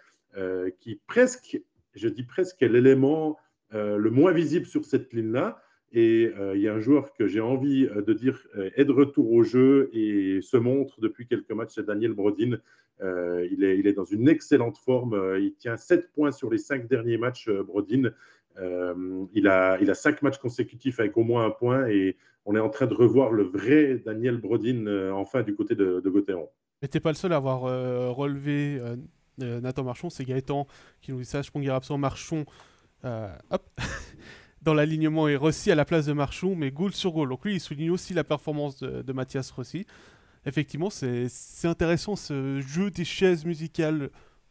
qui presque, je dis presque, est l'élément le moins visible sur cette ligne-là. Et il y a un joueur que j'ai envie de dire est de retour au jeu et se montre depuis quelques matchs, c'est Daniel Brodin, euh, il, est, il, est, dans une excellente forme. Euh, il tient 7 points sur les 5 derniers matchs, euh, Brodin. il, a, il a 5 matchs consécutifs avec au moins un point et on est en train de revoir le vrai Daniel Brodin enfin du côté de, de Gauthieron. Mais t'es pas le seul à avoir relevé Nathan Marchon, c'est Gaëtan qui nous dit ça. Je pense qu'il absent Marchon. hop dans l'alignement et Rossi à la place de Marchon, mais goal sur goal. Donc lui, il souligne aussi la performance de, de Mathias Rossi effectivement, c'est intéressant ce jeu des chaises musicales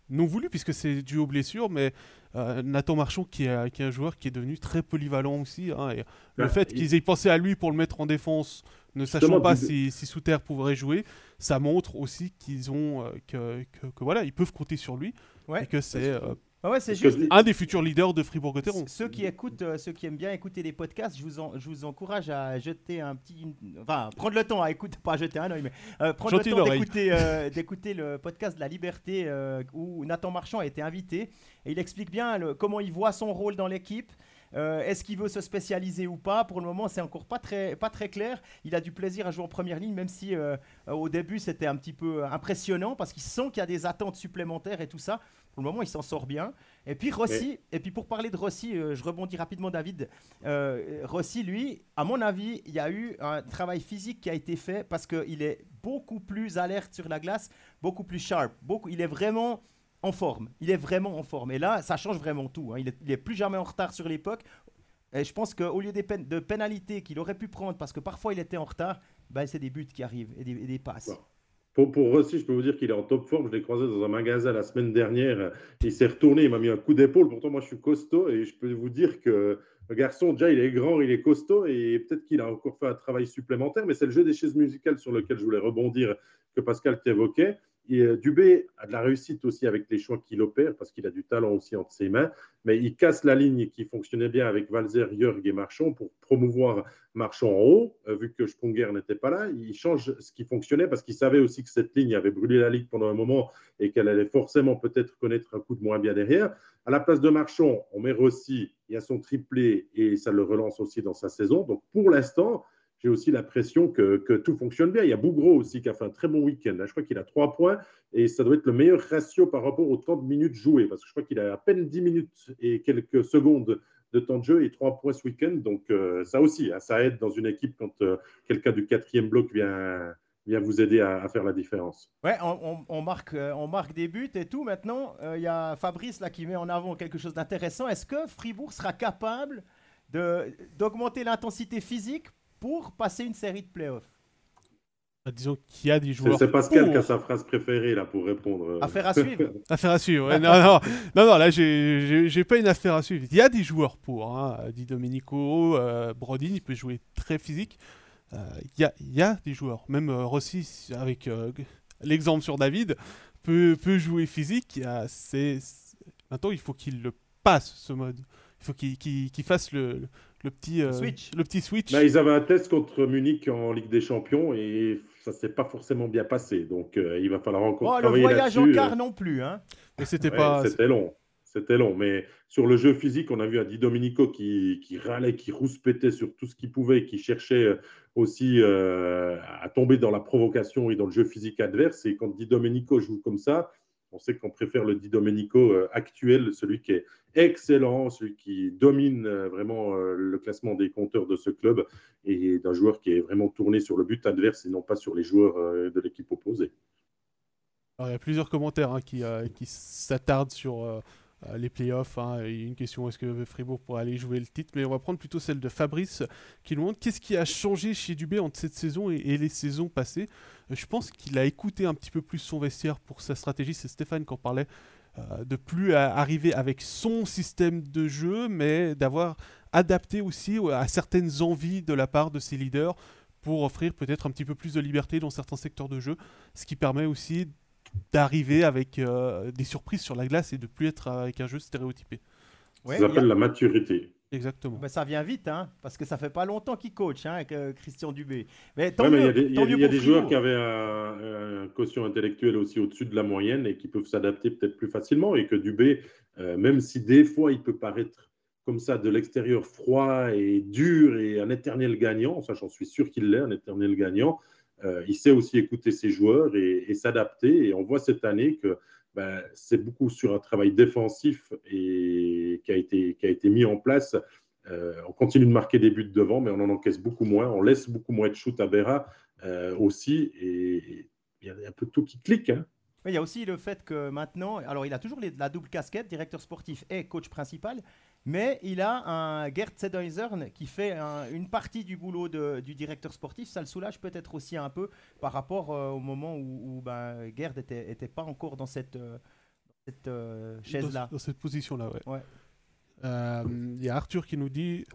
non voulu puisque c'est dû aux blessures, mais euh, Nathan Marchand qui est, qui est, un joueur qui est devenu très polyvalent aussi. Hein, et le bah, fait qu'ils aient pensé à lui pour le mettre en défense, ne sachant pas si, si Souter pourrait jouer, ça montre aussi qu'ils ont euh, que, que, voilà ils peuvent compter sur lui et que c'est euh, ah ouais, c'est juste un des futurs leaders de Fribourg-Gotteron. Ceux qui écoutent, euh, ceux qui aiment bien écouter les podcasts, je vous, je vous encourage à jeter un petit, enfin prendre le temps à écouter, pas jeter un oeil, mais euh, prendre le temps d'écouter, euh, d'écouter le podcast de la Liberté où Nathan Marchand a été invité et il explique bien comment il voit son rôle dans l'équipe. Est-ce qu'il veut se spécialiser ou pas Pour le moment, c'est encore pas très, pas très clair. Il a du plaisir à jouer en première ligne, même si au début c'était un petit peu impressionnant parce qu'il sent qu'il y a des attentes supplémentaires et tout ça. Pour le moment, il s'en sort bien. Et puis Rossi, et puis pour parler de Rossi, euh, je rebondis rapidement, David. Euh, Rossi, lui, à mon avis, il y a eu un travail physique qui a été fait parce qu'il est beaucoup plus alerte sur la glace, beaucoup plus sharp. Beaucoup, il est vraiment en forme. Il est vraiment en forme. Et là, ça change vraiment tout. Hein. Il, est, plus jamais en retard sur l'époque. Et je pense qu'au lieu des de pénalités qu'il aurait pu prendre, parce que parfois il était en retard, ben, c'est des buts qui arrivent et des, passes. Pour, Rossi, je peux vous dire qu'il est en top forme. Je l'ai croisé dans un magasin la semaine dernière. Il s'est retourné, il m'a mis un coup d'épaule. Pourtant, moi, je suis costaud et je peux vous dire que le garçon, déjà, il est grand, il est costaud et peut-être qu'il a encore fait un travail supplémentaire. Mais c'est le jeu des chaises musicales sur lequel je voulais rebondir que Pascal t'évoquait. Euh, Dubé a de la réussite aussi avec les choix qu'il opère parce qu'il a du talent aussi entre ses mains, mais il casse la ligne qui fonctionnait bien avec Valzer, Jörg et Marchand pour promouvoir Marchand en haut, euh, vu que Sprunger n'était pas là. Il change ce qui fonctionnait parce qu'il savait aussi que cette ligne avait brûlé la ligue pendant un moment et qu'elle allait forcément peut-être connaître un coup de moins bien derrière. À la place de Marchand, on met Rossi, il y a son triplé et ça le relance aussi dans sa saison. Donc pour l'instant, j'ai aussi l'impression que, que, tout fonctionne bien. Il y a Bougro aussi qui a fait un très bon week-end. je crois qu'il a trois points et ça doit être le meilleur ratio par rapport aux 30 minutes jouées parce que je crois qu'il a à peine 10 minutes et quelques secondes de temps de jeu et trois points ce week-end. Donc, euh, ça aussi, hein, ça aide dans une équipe quand euh, quelqu'un du quatrième bloc vient, vient vous aider à, faire la différence. Ouais, on, marque, euh, on marque des buts et tout. Maintenant, il y a Fabrice là qui met en avant quelque chose d'intéressant. Est-ce que Fribourg sera capable d'augmenter l'intensité physique pour passer une série de playoffs bah, Disons qu'il y a des joueurs. C'est Pascal qui a sa phrase préférée là pour répondre. Euh. Affaire à suivre. affaire à suivre. non, non, non, non, là j'ai pas une affaire à suivre. Il y a des joueurs pour. Hein. Dit Domenico, euh, Brodin, il peut jouer très physique. Euh, il y, a, y, a, des joueurs. Même Rossi, avec l'exemple sur David, peut, peut jouer physique. c'est Maintenant, il faut qu'il le passe ce mode. Il faut qu'il fasse le, le petit euh, switch. Le petit switch. Bah, ils avaient un test contre Munich en Ligue des Champions et ça s'est pas forcément bien passé. Donc euh, il va falloir encore oh, travailler Le voyage en quart non plus. Hein. Mais c'était pas. C'était long. c'était long. Mais sur le jeu physique, on a vu un Di Domenico qui, qui râlait, qui rouspétait sur tout ce qu'il pouvait, qui cherchait euh, aussi euh, à tomber dans la provocation et dans le jeu physique adverse. Et quand Di Domenico joue comme ça, on sait qu'on préfère le Di Domenico euh, actuel, celui qui est excellent, celui qui domine vraiment le classement des compteurs de ce club et d'un joueur qui est vraiment tourné sur le but adverse et non pas sur les joueurs de l'équipe opposée. il y a plusieurs commentaires hein, qui, s'attardent sur euh, les playoffs. Hein, une question est-ce que Fribourg pourrait aller jouer le titre? Mais on va prendre plutôt celle de Fabrice qui nous demande qu'est-ce qui a changé chez Dubé entre cette saison et, les saisons passées. Euh, je pense qu'il a écouté un petit peu plus son vestiaire pour sa stratégie. C'est Stéphane qui en parlait. Euh, de plus arriver avec son système de jeu, mais d'avoir adapté aussi à certaines envies de la part de ses leaders pour offrir peut-être un petit peu plus de liberté dans certains secteurs de jeu, ce qui permet aussi d'arriver avec euh, des surprises sur la glace et de plus être avec un jeu stéréotypé. ça s'appelle la maturité. Exactement. Ben, ça vient vite, hein, parce que ça fait pas longtemps qu'il coach, hein, avec euh, Christian Dubé. Mais il y a des, joueurs qui avaient un, quotient intellectuel aussi au-dessus de la moyenne et qui peuvent s'adapter peut-être plus facilement. Et que Dubé, euh, même si des fois il peut paraître comme ça de l'extérieur froid et dur et un éternel gagnant, ça j'en suis sûr qu'il l'est, un éternel gagnant, euh, il sait aussi écouter ses joueurs et, s'adapter. Et on voit cette année que ben, c'est beaucoup sur un travail défensif et qui a été, qui a été mis en place. Euh, on continue de marquer des buts devant, mais on en encaisse beaucoup moins. On laisse beaucoup moins de shoot à Berra euh, aussi. Et il y a un peu tout qui clique. Hein. Il y a aussi le fait que maintenant, alors il a toujours la double casquette, directeur sportif et coach principal, mais il a un Gerd Zedeusern qui fait une partie du boulot du directeur sportif. Ça le soulage peut-être aussi un peu par rapport euh, au moment où, ben, Gerd n'était pas encore dans cette, euh, euh, chaise-là. Dans, cette position-là, ouais. Il y a Arthur qui nous dit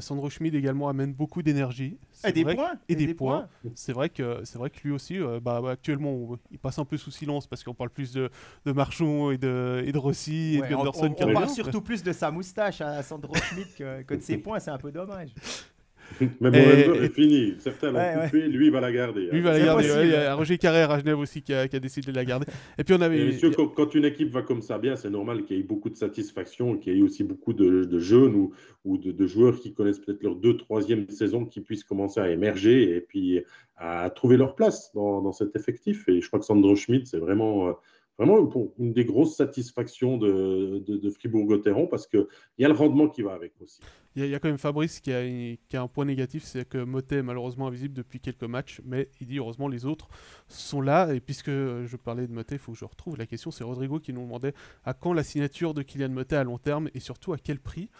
Sandro Schmid également amène beaucoup d'énergie. Et, des points. Et, des, points. C'est vrai que c'est vrai que lui aussi, euh, bah, bah, actuellement, il passe un peu sous silence parce qu'on parle plus de, de Marchon et de, et de Rossi et de Gunderson. On, on, parle surtout plus de sa moustache à Sandro Schmid que, que de ses points. C'est un peu dommage. Mais mon est fini. Certains l'ont coupé, lui, il va la garder. Lui, il va la garder. il y a Roger Carrère à Genève aussi qui a, qui a, décidé de la garder. Et puis on avait. messieurs, quand, une équipe va comme ça bien, c'est normal qu'il y ait beaucoup de satisfaction, qu'il y ait aussi beaucoup de, de jeunes ou, ou de, de, joueurs qui connaissent peut-être leur deux, troisième saison qui puissent commencer à émerger et puis à trouver leur place dans, dans cet effectif. Et je crois que Sandro Schmidt, c'est vraiment. Euh, vraiment pour une des grosses satisfactions de, de, Fribourg-Gotteron parce qu'il y a le rendement qui va avec aussi. Il y, a quand même Fabrice qui a, qui a un point négatif, c'est que Motet est malheureusement invisible depuis quelques matchs, mais il dit heureusement les autres sont là. Et puisque je parlais de Motet, il faut que je retrouve la question. C'est Rodrigo qui nous demandait à quand la signature de Kylian Motet à long terme et surtout à quel prix?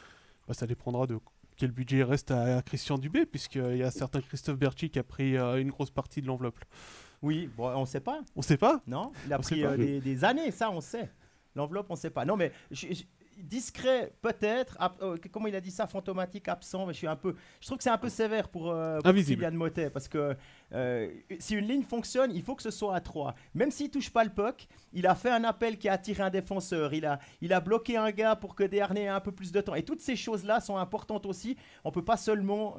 Bah, ça dépendra de quel budget reste à, Christian Dubé, puisqu'il y a certain Christophe Berchi qui a pris euh, une grosse partie de l'enveloppe. Oui, bon, on ne sait pas. On ne sait pas? Non, il a pris euh, des, années, ça on sait. L'enveloppe, on ne sait pas. Non, mais discret peut-être. Euh, comment il a dit ça Fantomatique, absent. Mais je suis un peu. Je trouve que c'est un peu sévère pour, euh, pour Kylian Motet parce que si une ligne fonctionne, il faut que ce soit à 3. Même s'il touche pas le puck, il a fait un appel qui a attiré un défenseur. Il a, il a bloqué un gars pour que Desharnais ait un peu plus de temps. Et toutes ces choses-là sont importantes aussi. On peut pas seulement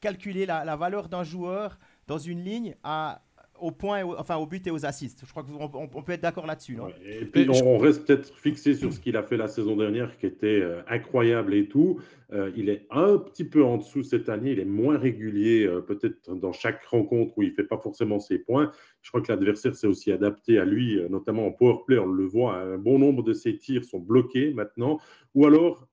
calculer la, la valeur d'un joueur dans une ligne à au point, enfin au but et aux assists. Je crois qu'on on peut être d'accord là-dessus. et puis on, reste peut-être fixé sur ce qu'il a fait la saison dernière, qui était euh, incroyable et tout. Euh, il est un petit peu en dessous cette année. Il est moins régulier, euh, peut-être dans chaque rencontre où il fait pas forcément ses points. Je crois que l'adversaire s'est aussi adapté à lui, notamment en power play. On le voit, un bon nombre de ses tirs sont bloqués maintenant. Ou alors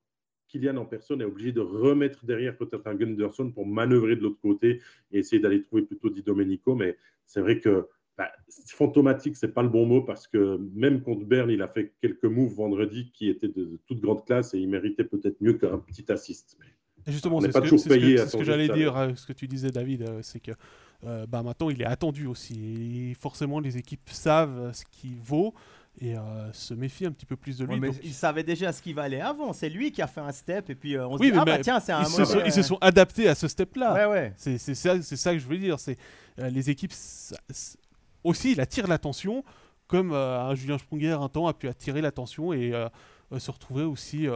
Kylian en personne est obligé de remettre derrière peut-être un Gunderson pour manœuvrer de l'autre côté et essayer d'aller trouver plutôt Di Domenico. Mais c'est vrai que bah, fantomatique, c'est pas le bon mot parce que même contre Berne, il a fait quelques moves vendredi qui étaient de, toute grande classe et il méritait peut-être mieux qu'un petit assist. Mais justement, c'est ce que, j'allais dire, euh, ce que tu disais, David, euh, c'est que euh, bah, maintenant il est attendu aussi. Et forcément, les équipes savent ce qu'il vaut et euh, se méfie un petit peu plus de lui. mais Il savait déjà ce qui valait avant. C'est lui qui a fait un step et puis euh, on se dit ah bah tiens c'est un. Ils, se sont, ils se sont adaptés à ce step-là. Ouais, ouais. C'est ça, c'est ça que je veux dire. C'est euh, les équipes aussi, il attire l'attention comme un Julien Sprunger un temps a pu attirer l'attention et se retrouver aussi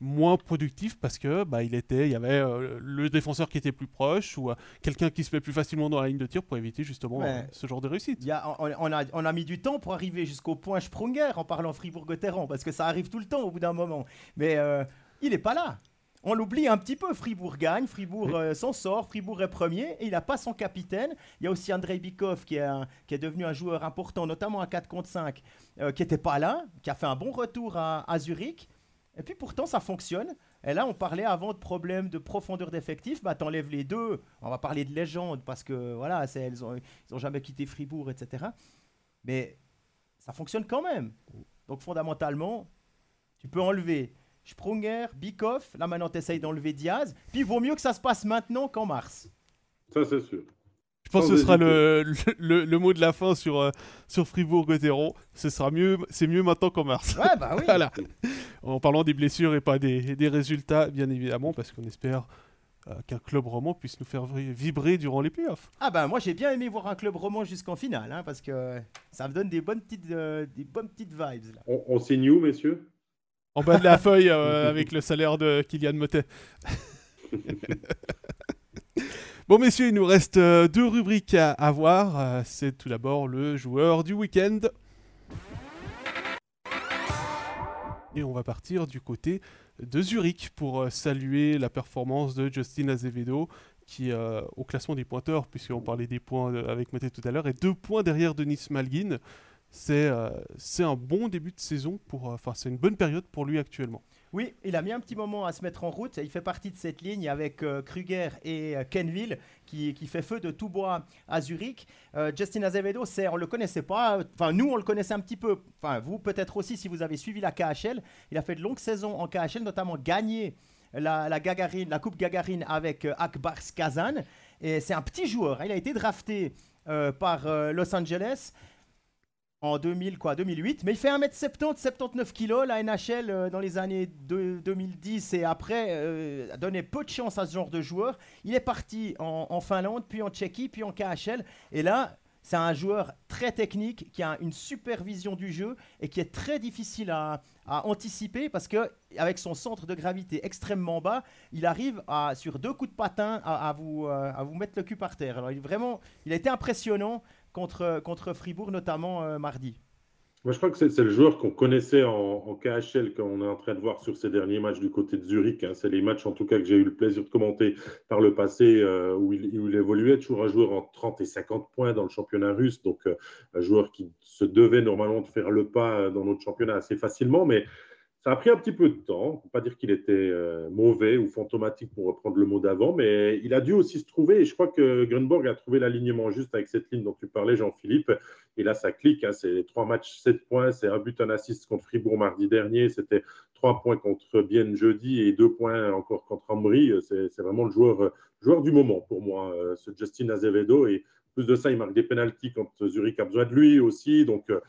moins productif parce que bah, il était, il y avait euh, le défenseur qui était plus proche ou euh, quelqu'un qui se met plus facilement dans la ligne de tir pour éviter justement euh, ce genre de réussite. Y a, on, a, on, a, mis du temps pour arriver jusqu'au point Sprunger en parlant Fribourg-Gotteron parce que ça arrive tout le temps au bout d'un moment. Mais il n'est pas là. On l'oublie un petit peu. Fribourg gagne, Fribourg s'en sort, Fribourg est premier et il n'a pas son capitaine. Il y a aussi Andrei Bikov qui est, qui est devenu un joueur important, notamment à 4 contre 5, qui n'était pas là, qui a fait un bon retour à, à Zurich. Et puis pourtant, ça fonctionne. Et là, on parlait avant de problèmes de profondeur d'effectif. Bah, t'enlèves les deux. On va parler de légende parce que voilà, elles ont, ils ont jamais quitté Fribourg, etc. Mais ça fonctionne quand même. Donc fondamentalement, tu peux enlever Sprunger, Bikoff. Là maintenant, tu essayes d'enlever Diaz. Puis il vaut mieux que ça se passe maintenant qu'en mars. Ça, c'est sûr. Je pense que ce sera le, le, mot de la fin sur, euh, sur Fribourg-Gotteron. Ce sera mieux, c'est mieux maintenant qu'en mars. Ouais, bah oui. voilà. En parlant des blessures et pas des, des résultats, bien évidemment, parce qu'on espère euh, qu'un club roman puisse nous faire vibrer durant les playoffs. Ah bah moi j'ai bien aimé voir un club roman jusqu'en finale, hein, parce que ça me donne des bonnes petites, euh, des bonnes petites vibes. Là. On, signe où, messieurs? En bas de la feuille avec le salaire de Kylian Motet. Bon, messieurs, il nous reste euh, deux rubriques à, voir. Euh, c'est tout d'abord le joueur du week-end. Et on va partir du côté de Zurich pour euh, saluer la performance de Justin Azevedo, qui, au classement des pointeurs, puisqu'on parlait des points avec Mathé tout à l'heure, est deux points derrière Denis Malguin. C'est un bon début de saison, pour, enfin, c'est une bonne période pour lui actuellement. Oui, il a mis un petit moment à se mettre en route. Il fait partie de cette ligne avec euh, Kruger et euh, Kenville qui, fait feu de tout bois à Zurich. Euh, Justin Azevedo, on ne le connaissait pas. Enfin, nous, on le connaissait un petit peu. Enfin, vous peut-être aussi si vous avez suivi la KHL. Il a fait de longues saisons en KHL, notamment gagné la, la, la Coupe Gagarine avec Akbar Kazan. Et c'est un petit joueur. Il a été drafté par Los Angeles en 2000, quoi, 2008. Mais il fait 1m70, 79 kg. La NHL, euh, dans les années 2010 et après, euh, donné peu de chance à ce genre de joueur. Il est parti en, Finlande, puis en Tchéquie, puis en KHL. Et là, c'est un joueur très technique qui a une super vision du jeu et qui est très difficile à, anticiper parce que avec son centre de gravité extrêmement bas, il arrive à, sur deux coups de patin à, vous, euh, à vous mettre le cul par terre. Alors il, vraiment, il a été impressionnant contre, contre Fribourg, notamment euh, mardi. Moi, je crois que c'est le joueur qu'on connaissait en, KHL qu'on est en train de voir sur ces derniers matchs du côté de Zurich. Hein. C'est les matchs, en tout cas, que j'ai eu le plaisir de commenter par le passé, euh, où, il, où, il, évoluait toujours un joueur en 30 et 50 points dans le championnat russe. Donc, euh, un joueur qui se devait normalement de faire le pas dans notre championnat assez facilement. Mais ça a pris un petit peu de temps. On ne pas dire qu'il était euh, mauvais ou fantomatique pour reprendre le mot d'avant, mais il a dû aussi se trouver. Et je crois que Grunborg a trouvé l'alignement juste avec cette ligne dont tu parlais, Jean-Philippe. Et là, ça clique. Hein. C'est trois matchs, sept points. C'est un but, un assist contre Fribourg mardi dernier. C'était trois points contre Bienne jeudi et deux points encore contre Ambry. C'est vraiment le joueur, joueur du moment pour moi, euh, ce Justin Azevedo. Et plus de ça, il marque des pénalties quand Zurich a besoin de lui aussi. Donc, euh,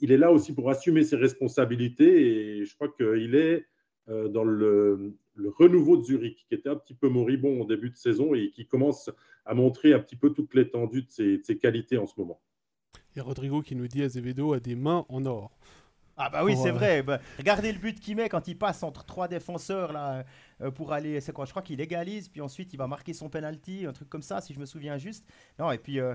il est là aussi pour assumer ses responsabilités. Et je crois qu'il est euh, dans le, renouveau de Zurich, qui était un petit peu moribond au début de saison et qui commence à montrer un petit peu toute l'étendue de ses, de ses qualités en ce moment. A Rodrigo qui nous dit Azevedo a des mains en or. Ah bah oui, c'est vrai. Bah, regardez le but qu'il met quand il passe entre trois défenseurs là euh, pour aller. C'est quoi Je crois qu'il égalise, puis ensuite il va marquer son penalty, un truc comme ça, si je me souviens juste. Non, et puis euh,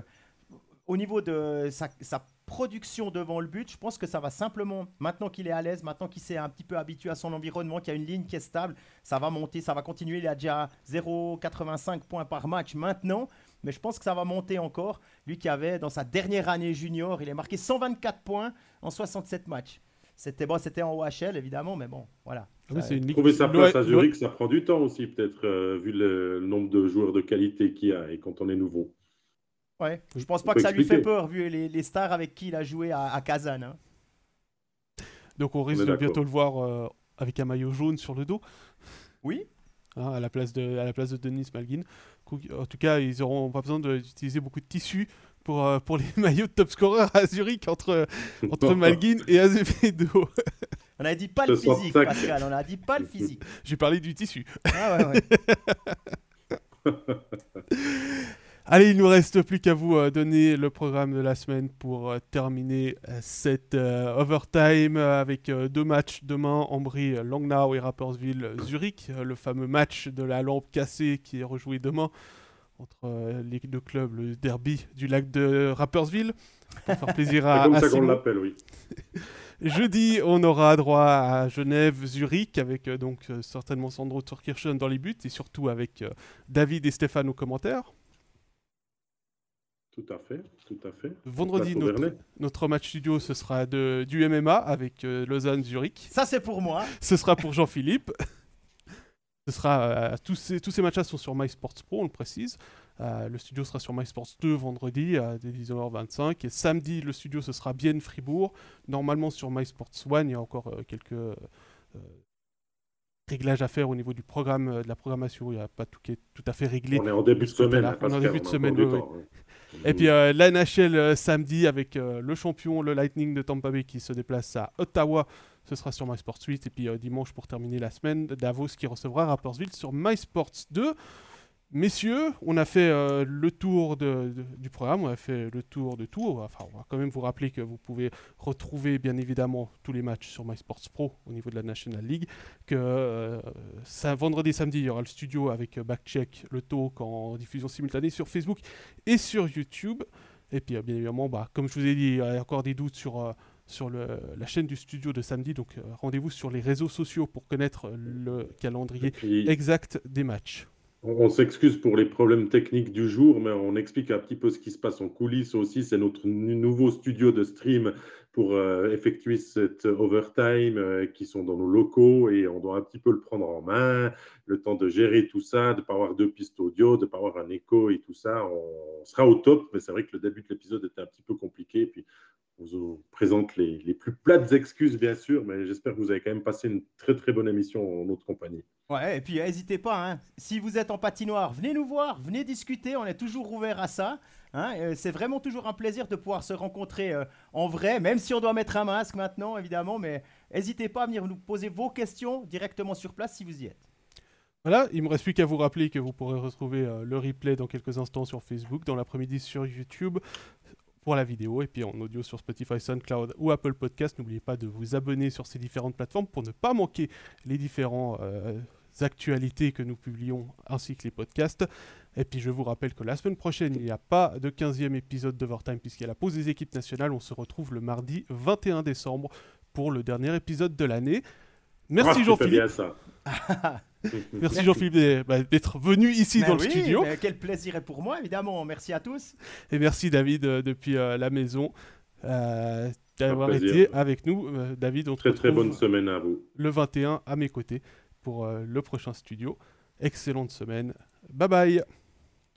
au niveau de sa, production devant le but, je pense que ça va simplement, maintenant qu'il est à l'aise, maintenant qu'il s'est un petit peu habitué à son environnement, qu'il y a une ligne qui est stable, ça va monter, ça va continuer. Il a déjà 0,85 points par match maintenant, mais je pense que ça va monter encore. Lui qui avait, dans sa dernière année junior, il a marqué 124 points en 67 matchs. C'était bon, c'était en OHL évidemment, mais bon, voilà. Ah trouver sa place à Zurich, ça prend du temps aussi, peut-être, euh, vu le, nombre de joueurs de qualité qu'il y a et quand on est nouveau. Ouais, je pense pas que ça lui fait peur, vu les, stars avec qui il a joué à, Kazan. Hein. Donc on risque de bientôt le voir euh, avec un maillot jaune sur le dos. Oui. Hein, à, la place de, à la place de Denis Malguin. En tout cas, ils n'auront pas besoin d'utiliser beaucoup de tissus pour, euh, pour les maillots de top scorer à Zurich entre, entre Malguin et Azevedo. On a dit pas le physique, Pascal. On a dit pas le physique. J'ai parlé du tissu. Ah ouais, ouais. Allez, il nous reste plus qu'à vous euh, donner le programme de la semaine pour euh, terminer euh, cette overtime avec deux matchs demain, Ambry, Langnau et Rappersville, Zurich. le fameux match de la lampe cassée qui est rejoué demain entre les deux clubs, le derby du lac de Rappersville. Pour faire plaisir à. C'est comme ça qu'on l'appelle, oui. Jeudi, on aura droit à Genève, Zurich, avec donc certainement Sandro Turkirchen dans les buts et surtout avec David et Stéphane aux commentaires. Tout à fait, tout à fait. Vendredi, notre, match studio, ce sera de, du MMA avec euh, Lausanne-Zurich. Ça, c'est pour moi. Ce sera pour Jean-Philippe. ce sera, euh, tous, ces, tous ces matchs-là sont sur MySports Pro, on le précise. Euh, le studio sera sur MySports 2 vendredi à 10h25. Et samedi, le studio, ce sera bien Fribourg. Normalement, sur MySports 1, il y a encore quelques réglages à faire au niveau du programme, de la programmation. Il n'y a pas tout qui est tout à fait réglé. On est en début de semaine. On est en début de semaine, oui. Et puis euh, la NHL euh, samedi avec euh, le champion, le Lightning de Tampa Bay qui se déplace à Ottawa. Ce sera sur MySports 8. Et puis dimanche pour terminer la semaine, Davos qui recevra Rappersville sur MySports 2. Messieurs, on a fait euh, le tour du programme, on a fait le tour de tout. Enfin, on va quand même vous rappeler que vous pouvez retrouver bien évidemment tous les matchs sur MySports Pro au niveau de la National League. Que euh, vendredi et samedi, il y aura le studio avec Backcheck, le talk en diffusion simultanée sur Facebook et sur YouTube. Et puis, euh, bien évidemment, bah, comme je vous ai dit, il y a encore des doutes sur sur la chaîne du studio de samedi. Donc rendez-vous sur les réseaux sociaux pour connaître le calendrier exact des matchs. On, s'excuse pour les problèmes techniques du jour, mais on explique un petit peu ce qui se passe en coulisses aussi. C'est notre nouveau studio de stream pour euh, effectuer cette overtime euh, qui sont dans nos locaux et on doit un petit peu le prendre en main, le temps de gérer tout ça, de ne pas avoir deux pistes audio, de ne pas avoir un écho et tout ça. On sera au top, mais c'est vrai que le début de l'épisode était un petit peu compliqué. Puis on vous présente les, les plus plates excuses, bien sûr, mais j'espère que vous avez quand même passé une très très bonne émission en notre compagnie. Ouais, et puis n'hésitez pas, hein. si vous êtes en patinoire, venez nous voir, venez discuter, on est toujours ouvert à ça. Hein. Euh, c'est vraiment toujours un plaisir de pouvoir se rencontrer euh, en vrai, même si on doit mettre un masque maintenant, évidemment, mais n'hésitez pas à venir nous poser vos questions directement sur place si vous y êtes. Voilà, il me reste plus qu'à vous rappeler que vous pourrez retrouver euh, le replay dans quelques instants sur Facebook, dans l'après-midi sur YouTube pour la vidéo et puis en audio sur Spotify, SoundCloud ou Apple Podcast. N'oubliez pas de vous abonner sur ces différentes plateformes pour ne pas manquer les différents actualités que nous publions ainsi que les podcasts. Et puis je vous rappelle que la semaine prochaine, il n'y a pas de 15e épisode d'Overtime puisqu'il y a la pause des équipes nationales. On se retrouve le mardi 21 décembre pour le dernier épisode de l'année. Merci Jean-Philippe. Merci Jean-Philippe bah, d'être venu ici ben dans le studio. Quel plaisir est pour moi, évidemment. Merci à tous. Et merci David euh, depuis euh, la maison euh, d'avoir été avec nous. David, on très très bonne semaine à vous. Le 21 à mes côtés pour le prochain studio. Excellente semaine. Bye bye.